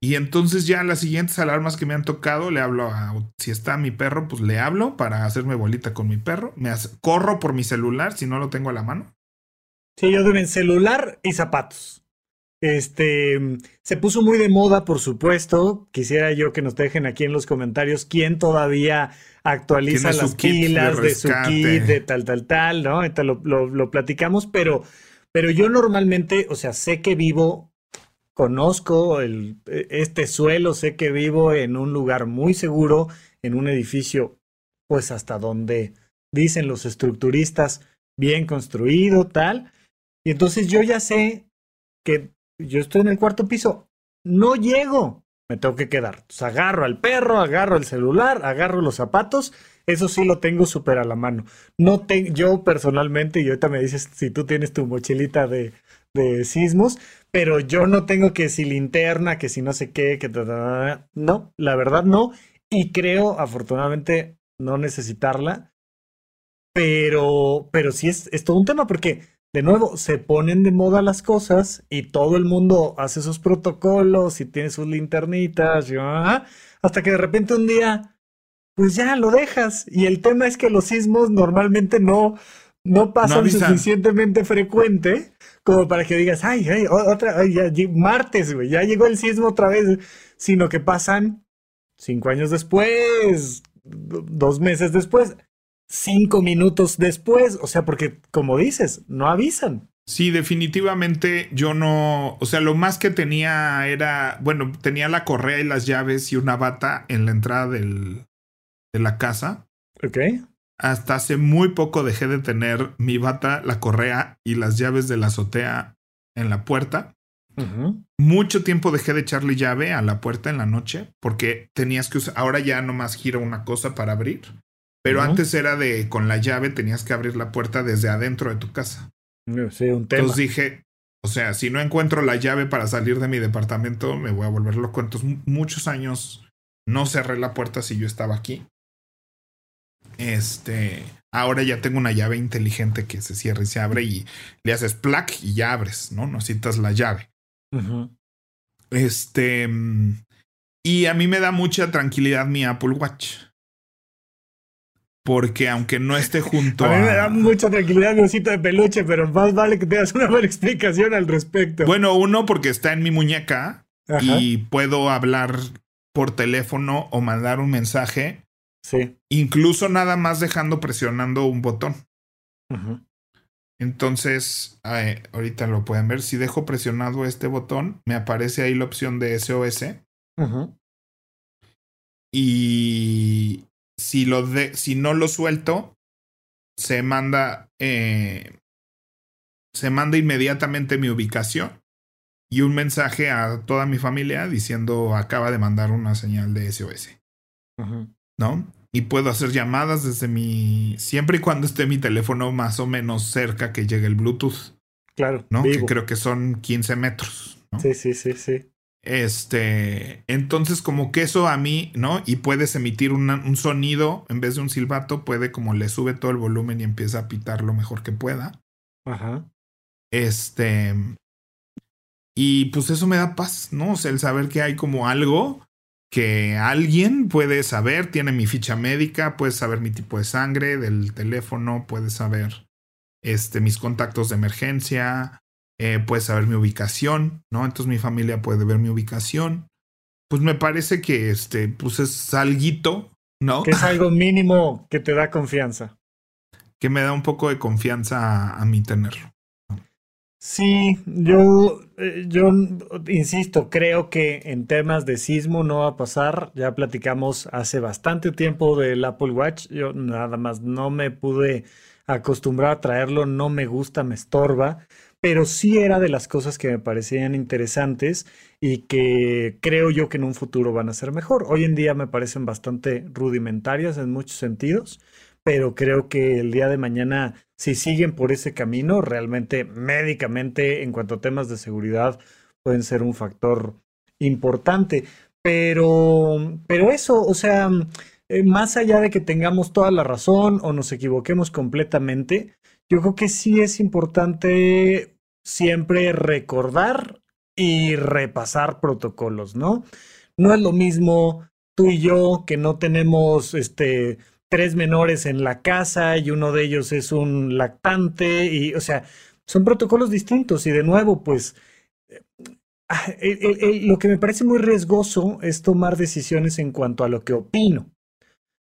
Y entonces ya las siguientes alarmas que me han tocado, le hablo a, si está mi perro, pues le hablo para hacerme bolita con mi perro. Me corro por mi celular si no lo tengo a la mano. Sí, yo deben celular y zapatos. Este se puso muy de moda, por supuesto. Quisiera yo que nos dejen aquí en los comentarios quién todavía actualiza las pilas de, su kit, de tal, tal, tal, ¿no? Entonces lo, lo, platicamos, pero, pero yo normalmente, o sea, sé que vivo, conozco el, este suelo, sé que vivo en un lugar muy seguro, en un edificio, pues hasta donde dicen los estructuristas, bien construido, tal y entonces yo ya sé que yo estoy en el cuarto piso, no llego, me tengo que quedar. Agarro al perro, agarro el celular, agarro los zapatos, eso sí lo tengo súper a la mano. No te, yo personalmente, y ahorita me dices si tú tienes tu mochilita de, de sismos, pero yo no tengo que si linterna, que si no sé qué, que no, la verdad no. Y creo, afortunadamente, no necesitarla. Pero, pero sí es, es todo un tema porque de nuevo, se ponen de moda las cosas y todo el mundo hace sus protocolos y tiene sus linternitas, y, hasta que de repente un día, pues ya lo dejas. Y el tema es que los sismos normalmente no, no pasan suficientemente frecuente como para que digas, ay, ay, otra, ay, ya, martes, güey, ya llegó el sismo otra vez, sino que pasan cinco años después, dos meses después cinco minutos después. O sea, porque como dices, no avisan. Sí, definitivamente yo no, o sea, lo más que tenía era, bueno, tenía la correa y las llaves y una bata en la entrada del, de la casa. Ok. Hasta hace muy poco dejé de tener mi bata, la correa y las llaves de la azotea en la puerta. Mucho tiempo dejé de echarle llave a la puerta en la noche porque tenías que usar, ahora ya nomás giro una cosa para abrir. Pero antes era de con la llave tenías que abrir la puerta desde adentro de tu casa. Sí, un tema. Entonces dije, o sea, si no encuentro la llave para salir de mi departamento, me voy a volver loco. Entonces, muchos años no cerré la puerta si yo estaba aquí. Este, ahora ya tengo una llave inteligente que se cierra y se abre y le haces plac y ya abres, ¿no? Necesitas la llave. Este, y a mí me da mucha tranquilidad mi Apple Watch porque aunque no esté junto a... mí me da mucha tranquilidad mi osito de peluche, pero más vale que te das una buena explicación al respecto. Bueno, uno porque está en mi muñeca y puedo hablar por teléfono o mandar un mensaje. Sí. Incluso nada más dejando presionando un botón. Entonces, ahorita lo pueden ver. Si dejo presionado este botón, me aparece ahí la opción de SOS. Y si, lo de, si no lo suelto, se manda, eh, se manda inmediatamente mi ubicación y un mensaje a toda mi familia diciendo acaba de mandar una señal de SOS. ¿No? Y puedo hacer llamadas desde mi. siempre y cuando esté mi teléfono más o menos cerca que llegue el Bluetooth. Claro. ¿No? Que creo que son 15 metros. Sí, sí, sí, sí. Este. Entonces, como que eso a mí, ¿no? Y puedes emitir un sonido en vez de un silbato, puede como le sube todo el volumen y empieza a pitar lo mejor que pueda. Ajá. Este. Y pues eso me da paz, ¿no? O sea, el saber que hay como algo que alguien puede saber, tiene mi ficha médica, puede saber mi tipo de sangre del teléfono, puede saber este, mis contactos de emergencia, eh, puede saber mi ubicación, ¿no? Entonces mi familia puede ver mi ubicación. Pues me parece que este, pues es alguito, ¿no? Que es algo mínimo que te da confianza. Que me da un poco de confianza a mí tenerlo. Sí, yo, eh, yo insisto, creo que en temas de sismo no va a pasar. Ya platicamos hace bastante tiempo del Apple Watch. Yo nada más no me pude acostumbrar a traerlo, no me gusta, me estorba, pero sí era de las cosas que me parecían interesantes y que creo yo que en un futuro van a ser mejor. Hoy en día me parecen bastante rudimentarias en muchos sentidos, pero creo que el día de mañana si siguen por ese camino, realmente médicamente en cuanto a temas de seguridad pueden ser un factor importante. Pero, pero eso, o sea, eh, más allá de que tengamos toda la razón o nos equivoquemos completamente, yo creo que sí es importante siempre recordar y repasar protocolos, ¿no? No es lo mismo tú y yo que no tenemos este tres menores en la casa y uno de ellos es un lactante y, o sea, son protocolos distintos y de nuevo, pues, ah, lo que me parece muy riesgoso es tomar decisiones en cuanto a lo que opino.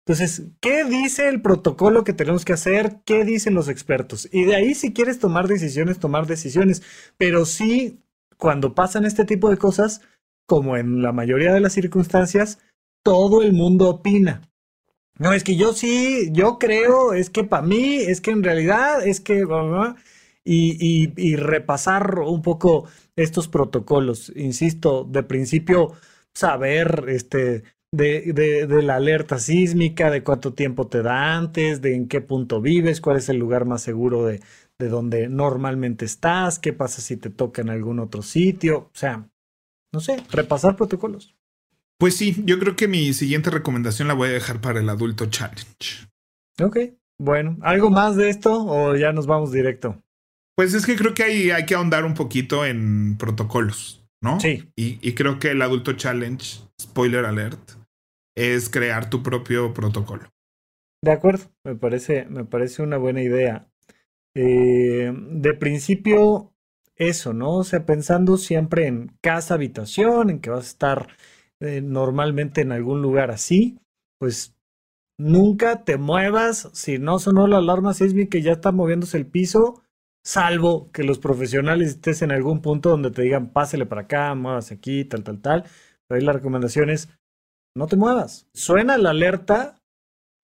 Entonces, ¿qué dice el protocolo que tenemos que hacer? ¿Qué dicen los expertos? Y de ahí si quieres tomar decisiones, tomar decisiones. Pero sí, cuando pasan este tipo de cosas, como en la mayoría de las circunstancias, todo el mundo opina. No, es que yo sí, yo creo, es que para mí, es que en realidad, es que... Y, y, repasar un poco estos protocolos. Insisto, de principio, saber este, de, de, de, la alerta sísmica, de cuánto tiempo te da antes, de en qué punto vives, cuál es el lugar más seguro de, de donde normalmente estás, qué pasa si te toca en algún otro sitio. O sea, no sé, repasar protocolos. Pues sí, yo creo que mi siguiente recomendación la voy a dejar para el adulto challenge. Ok, bueno, ¿algo más de esto o ya nos vamos directo? Pues es que creo que hay, hay que ahondar un poquito en protocolos, ¿no? Sí. Y, y, creo que el adulto challenge, spoiler alert, es crear tu propio protocolo. De acuerdo, me parece, me parece una buena idea. Eh, de principio, eso, ¿no? O sea, pensando siempre en casa, habitación, en que vas a estar eh, normalmente en algún lugar así, pues nunca te muevas si no sonó la alarma sísmica y ya está moviéndose el piso, salvo que los profesionales estés en algún punto donde te digan pásele para acá, muevas aquí, tal, tal, tal. Pero ahí la recomendación es no te muevas. Suena la alerta,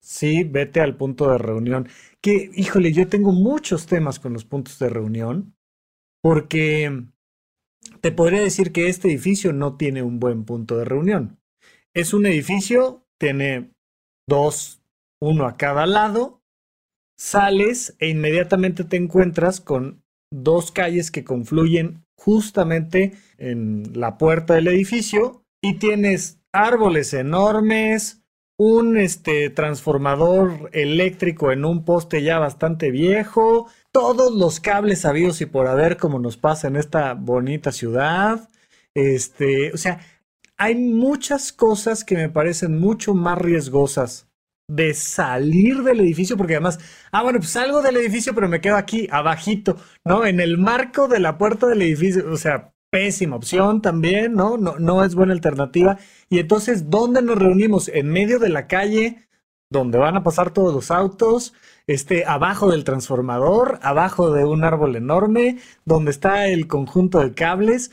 sí, vete al punto de reunión. Que, híjole, yo tengo muchos temas con los puntos de reunión, porque te podría decir que este edificio no tiene un buen punto de reunión. Es un edificio, tiene dos, uno a cada lado, sales e inmediatamente te encuentras con dos calles que confluyen justamente en la puerta del edificio y tienes árboles enormes, un este, transformador eléctrico en un poste ya bastante viejo, todos los cables sabidos y por haber como nos pasa en esta bonita ciudad. Este, o sea, hay muchas cosas que me parecen mucho más riesgosas de salir del edificio, porque además, ah, bueno, pues salgo del edificio, pero me quedo aquí, abajito, ¿no? En el marco de la puerta del edificio, o sea, pésima opción también, ¿no? ¿no? No es buena alternativa. Y entonces, ¿dónde nos reunimos? En medio de la calle, donde van a pasar todos los autos, este, abajo del transformador, abajo de un árbol enorme, donde está el conjunto de cables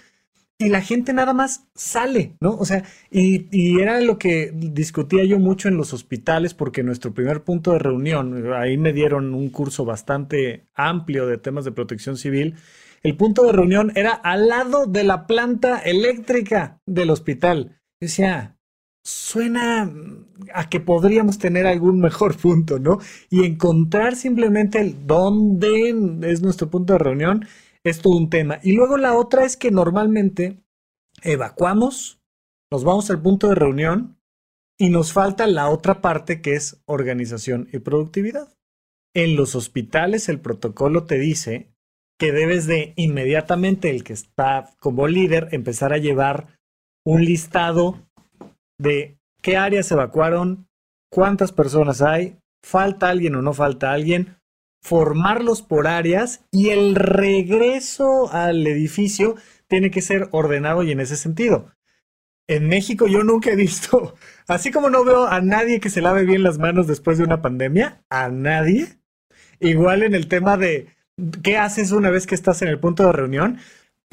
y la gente nada más sale, ¿no? O sea, y, y, era lo que discutía yo mucho en los hospitales, porque nuestro primer punto de reunión, ahí me dieron un curso bastante amplio de temas de protección civil, el punto de reunión era al lado de la planta eléctrica del hospital. Yo decía, suena a que podríamos tener algún mejor punto, ¿no? Y encontrar simplemente el dónde es nuestro punto de reunión es todo un tema. Y luego la otra es que normalmente evacuamos, nos vamos al punto de reunión y nos falta la otra parte que es organización y productividad. En los hospitales el protocolo te dice que debes de inmediatamente el que está como líder empezar a llevar un listado de qué áreas se evacuaron, cuántas personas hay, falta alguien o no falta alguien, formarlos por áreas y el regreso al edificio tiene que ser ordenado y en ese sentido. En México yo nunca he visto, así como no veo a nadie que se lave bien las manos después de una pandemia, a nadie. Igual en el tema de qué haces una vez que estás en el punto de reunión,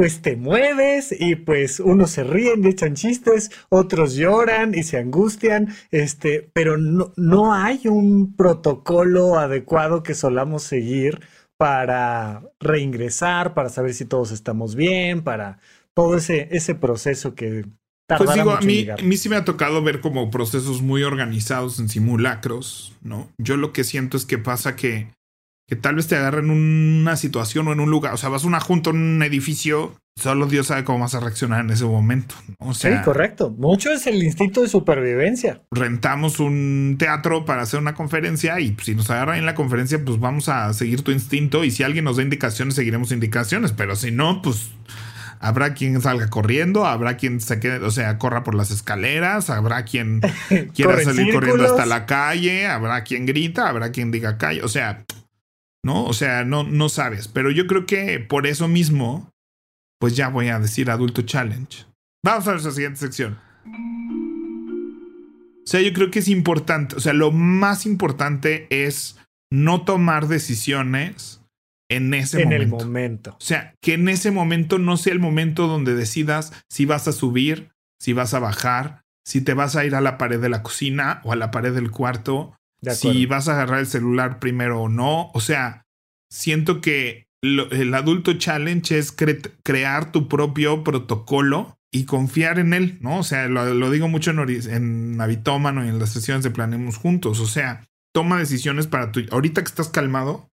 pues te mueves y pues unos se ríen, echan chistes, otros lloran y se angustian, este, pero no, no hay un protocolo adecuado que solamos seguir para reingresar, para saber si todos estamos bien, para todo ese, ese proceso que pues digo, a mí, a mí sí me ha tocado ver como procesos muy organizados en simulacros, ¿no? Yo lo que siento es que pasa que que tal vez te agarren en una situación o en un lugar. O sea, vas a una junta en un edificio, solo Dios sabe cómo vas a reaccionar en ese momento. O sea, sí, correcto. Mucho es el instinto de supervivencia. Rentamos un teatro para hacer una conferencia y si nos agarran en la conferencia, pues vamos a seguir tu instinto y si alguien nos da indicaciones, seguiremos indicaciones. Pero si no, pues habrá quien salga corriendo, habrá quien se quede, o sea, corra por las escaleras, habrá quien quiera salir corriendo hasta la calle, habrá quien grita, habrá quien diga calle. O sea, ¿no? O sea, no, no sabes. Pero yo creo que por eso mismo, pues ya voy a decir adulto challenge. Vamos a nuestra siguiente sección. O sea, yo creo que es importante, o sea, lo más importante es no tomar decisiones en ese en momento. el momento. O sea, que en ese momento no sea el momento donde decidas si vas a subir, si vas a bajar, si te vas a ir a la pared de la cocina o a la pared del cuarto, si vas a agarrar el celular primero o no. O sea, siento que el adulto challenge es crear tu propio protocolo y confiar en él, ¿no? O sea, lo, digo mucho en, en Navitómano y en las sesiones de Planemos Juntos. O sea, toma decisiones para tu... Ahorita que estás calmado,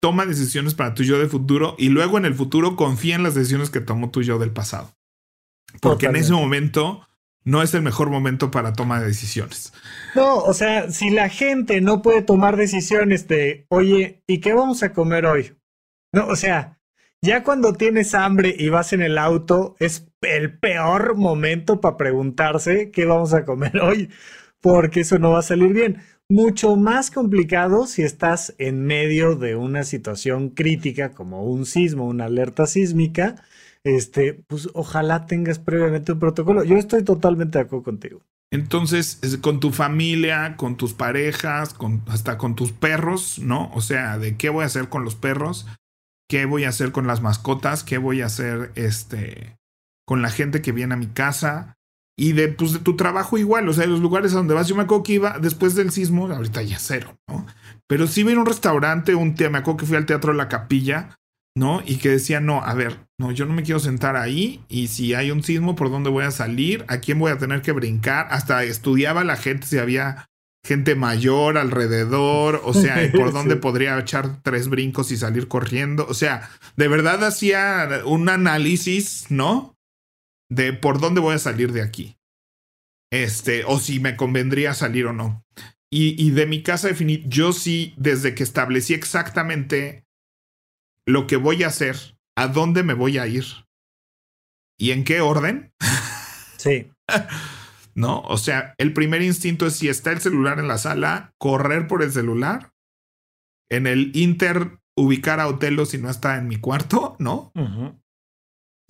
toma decisiones para tu yo de futuro y luego en el futuro confía en las decisiones que tomó tu yo del pasado. Porque en ese momento no es el mejor momento para toma de decisiones. No, o sea, si la gente no puede tomar decisiones de, oye, ¿y qué vamos a comer hoy? No, o sea, ya cuando tienes hambre y vas en el auto, es el peor momento para preguntarse qué vamos a comer hoy, porque eso no va a salir bien. Mucho más complicado si estás en medio de una situación crítica como un sismo, una alerta sísmica, este, pues ojalá tengas previamente un protocolo. Yo estoy totalmente de acuerdo contigo. Entonces, con tu familia, con tus parejas, con, hasta con tus perros, ¿no? O sea, de qué voy a hacer con los perros, qué voy a hacer con las mascotas, qué voy a hacer este, con la gente que viene a mi casa. Y de, pues, de tu trabajo igual, o sea, los lugares a donde vas. Yo me acuerdo que iba después del sismo, ahorita ya cero, ¿no? Pero sí a un restaurante, un día, me acuerdo que fui al Teatro de la Capilla, ¿no? Y que decía, no, a ver, no, yo no me quiero sentar ahí y si hay un sismo, ¿por dónde voy a salir? ¿A quién voy a tener que brincar? Hasta estudiaba la gente si había gente mayor alrededor, o sea, por dónde podría echar tres brincos y salir corriendo. O sea, de verdad hacía un análisis, ¿no? De por dónde voy a salir de aquí. Este, o si me convendría salir o no. Y, y de mi casa definir, yo sí, desde que establecí exactamente lo que voy a hacer, a dónde me voy a ir y en qué orden. Sí. ¿No? O sea, el primer instinto es si está el celular en la sala, correr por el celular. En el Inter, ubicar a Otelo si no está en mi cuarto, ¿no?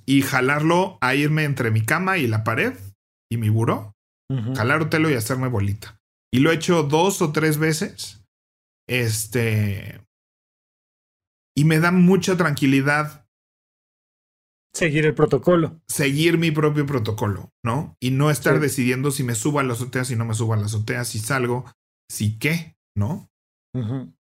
y jalarlo a irme entre mi cama y la pared y mi buró. Jalar telo y hacerme bolita. Y lo he hecho dos o tres veces. Este. Y me da mucha tranquilidad. Seguir el protocolo. Seguir mi propio protocolo, ¿no? Y no estar decidiendo si me subo a la azotea, si no me subo a la azotea, si salgo, si qué, ¿no?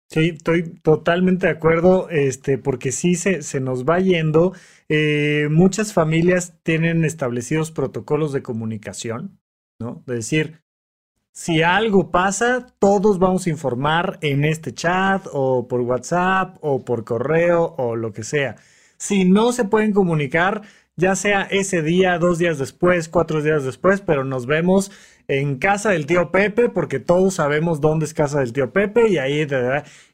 Sí, estoy totalmente de acuerdo, este, porque sí se, se nos va yendo. Eh, muchas familias tienen establecidos protocolos de comunicación, ¿no? De decir, si algo pasa, todos vamos a informar en este chat o por WhatsApp o por correo o lo que sea. Si no se pueden comunicar, ya sea ese día, dos días después, cuatro días después, pero nos vemos en casa del tío Pepe porque todos sabemos dónde es casa del tío Pepe y ahí,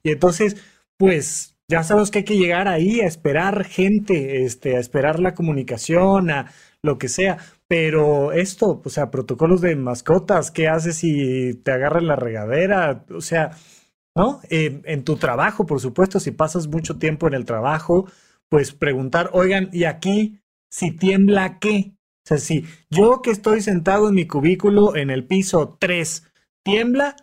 y entonces, pues ya sabemos que hay que llegar ahí a esperar gente, este, a esperar la comunicación, a lo que sea. Pero esto, o sea, protocolos de mascotas, ¿qué haces si te agarran la regadera? O sea, ¿no? En tu trabajo, por supuesto, si pasas mucho tiempo en el trabajo, pues preguntar, oigan, ¿y aquí si tiembla qué? O sea, si yo que estoy sentado en mi cubículo en el piso 3 tiembla,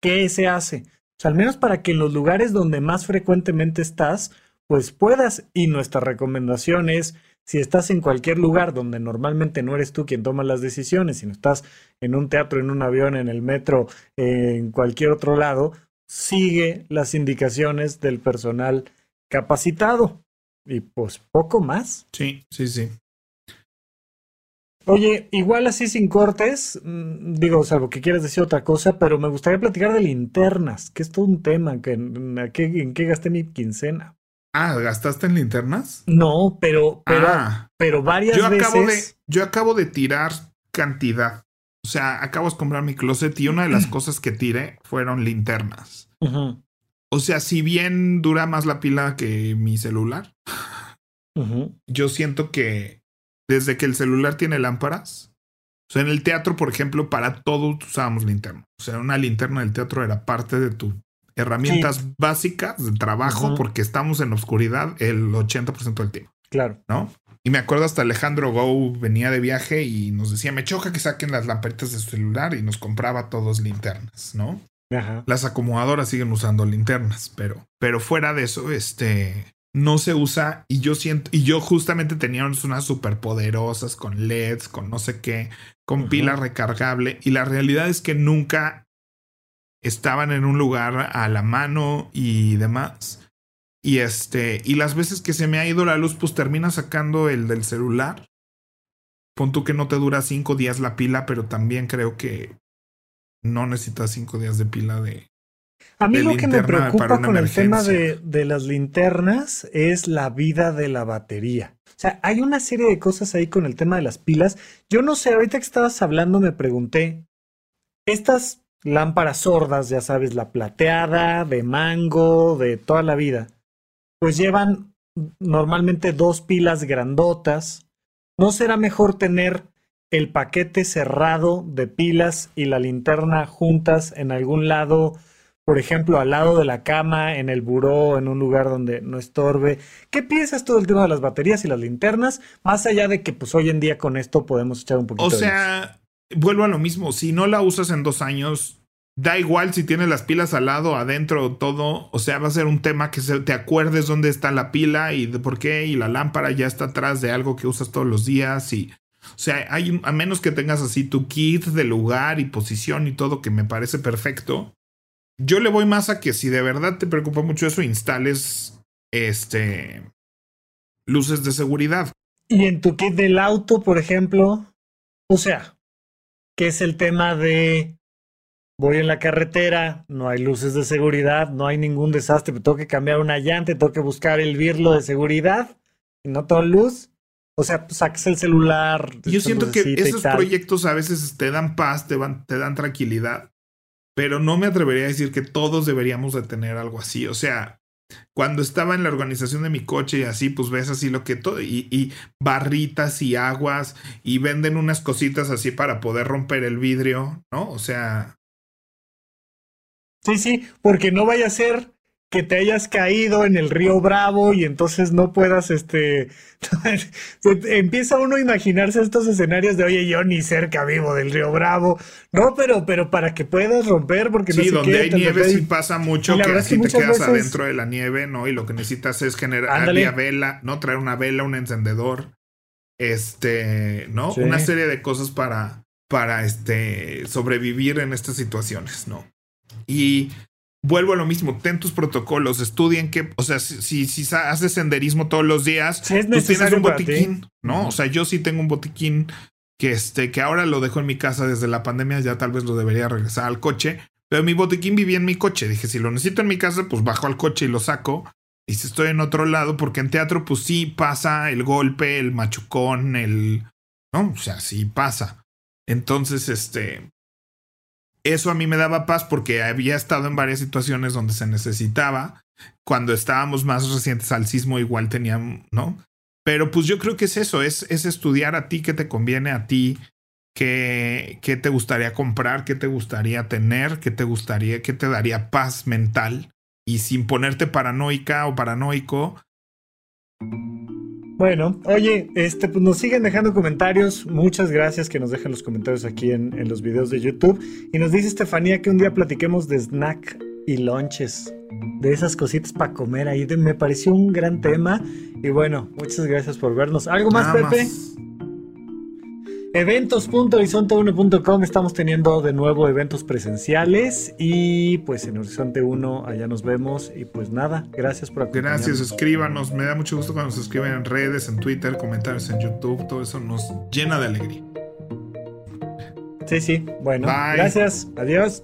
¿qué se hace? O sea, al menos para que en los lugares donde más frecuentemente estás, pues puedas. Y nuestra recomendación es si estás en cualquier lugar donde normalmente no eres tú quien toma las decisiones, sino estás en un teatro, en un avión, en el metro, en cualquier otro lado, sigue las indicaciones del personal capacitado. Y pues poco más. Sí, sí, sí. Oye, igual así sin cortes, mm, digo, salvo que quieras decir otra cosa, pero me gustaría platicar de linternas, que es todo un tema, que en, qué, en qué gasté mi quincena. Ah, ¿gastaste en linternas? No, pero, pero, ah. pero varias yo acabo De, yo acabo de tirar cantidad. O sea, acabo de comprar mi closet y una de las cosas que tiré fueron linternas. O sea, si bien dura más la pila que mi celular, yo siento que desde que el celular tiene lámparas, o sea, en el teatro, por ejemplo, para todo usábamos linterna. O sea, una linterna del teatro era parte de tu herramientas básicas de trabajo porque estamos en oscuridad el 80% del tiempo. Claro. ¿No? Y me acuerdo hasta Alejandro Go venía de viaje y nos decía, me choca que saquen las lamparitas de su celular y nos compraba todos linternas, ¿no? Ajá. Las acomodadoras siguen usando linternas, pero, pero fuera de eso, este, no se usa y yo siento, y yo justamente tenía unas súper poderosas con LEDs, con no sé qué, con pila recargable y la realidad es que nunca estaban en un lugar a la mano y demás. Y este, y las veces que se me ha ido la luz, pues termina sacando el del celular. Pon tú que no te dura cinco días la pila, pero también creo que no necesitas cinco días de pila de. A mí lo que me preocupa con el tema de, de las linternas es la vida de la batería. O sea, hay una serie de cosas ahí con el tema de las pilas. Yo no sé, ahorita que estabas hablando me pregunté, estas lámparas sordas, ya sabes, la plateada, de mango, de toda la vida, pues llevan normalmente dos pilas grandotas. ¿No será mejor tener el paquete cerrado de pilas y la linterna juntas en algún lado? Por ejemplo, al lado de la cama, en el buró, en un lugar donde no estorbe. ¿Qué piensas todo el tema de las baterías y las linternas? Más allá de que, pues hoy en día con esto podemos echar un poquito O sea, vuelvo a lo mismo. Si no la usas en dos años, da igual si tienes las pilas al lado, adentro, todo. O sea, va a ser un tema que te acuerdes dónde está la pila y de por qué. Y la lámpara ya está atrás de algo que usas todos los días. Y, o sea, hay, a menos que tengas así tu kit de lugar y posición y todo, que me parece perfecto. Yo le voy más a que si de verdad te preocupa mucho eso, instales este luces de seguridad. Y en tu kit del auto, por ejemplo, o sea, que es el tema de voy en la carretera, no hay luces de seguridad, no hay ningún desastre, tengo que cambiar una llanta, tengo que buscar el birlo de seguridad y no tengo luz. O sea, pues sacas el celular. Yo siento que esos proyectos a veces te dan paz, te, van, te dan tranquilidad, pero no me atrevería a decir que todos deberíamos de tener algo así. O sea, cuando estaba en la organización de mi coche y así, pues ves así lo que todo, y, y, barritas y aguas, y venden unas cositas así para poder romper el vidrio, ¿no? O sea. Sí, sí, porque no vaya a ser que te hayas caído en el río Bravo y entonces no puedas, este, empieza uno a imaginarse estos escenarios de, oye, yo ni cerca vivo del río Bravo, no, pero, pero para que puedas romper, porque no sí, donde hay nieve sí pasa mucho que así te quedas adentro de la nieve, ¿no? Y lo que necesitas es generar vela, ¿no? Traer una vela, un encendedor, este, ¿no? Una serie de cosas para, para, este, sobrevivir en estas situaciones, ¿no? Y vuelvo a lo mismo, ten tus protocolos, estudien que, o sea, si, si, haces senderismo todos los días, tú tienes un botiquín, ¿no? O sea, yo sí tengo un botiquín que este, que ahora lo dejo en mi casa desde la pandemia, ya tal vez lo debería regresar al coche, pero mi botiquín vivía en mi coche, dije, si lo necesito en mi casa, pues bajo al coche y lo saco, y si estoy en otro lado, porque en teatro, pues sí pasa el golpe, el machucón, el, ¿no? O sea, sí pasa. Entonces, este, eso a mí me daba paz porque había estado en varias situaciones donde se necesitaba. Cuando estábamos más recientes al sismo, igual tenían, ¿no? Pero pues yo creo que es eso, es, es estudiar a ti qué te conviene a ti, qué, qué te gustaría comprar, qué te gustaría tener, qué te gustaría, qué te daría paz mental y sin ponerte paranoica o paranoico, bueno, oye, este, pues nos siguen dejando comentarios. Muchas gracias que nos dejen los comentarios aquí en, los videos de YouTube. Y nos dice Estefanía que un día platiquemos de snack y lunches. De esas cositas para comer ahí. me pareció un gran tema. Y bueno, muchas gracias por vernos. ¿Algo más, Pepe? Eventos.horizonte1.com estamos teniendo de nuevo eventos presenciales y pues en Horizonte 1 allá nos vemos y pues nada, gracias por acompañarnos. Gracias, escríbanos, me da mucho gusto cuando nos escriben en redes, en Twitter, comentarios en YouTube, todo eso nos llena de alegría. Sí, sí, bueno, gracias, adiós.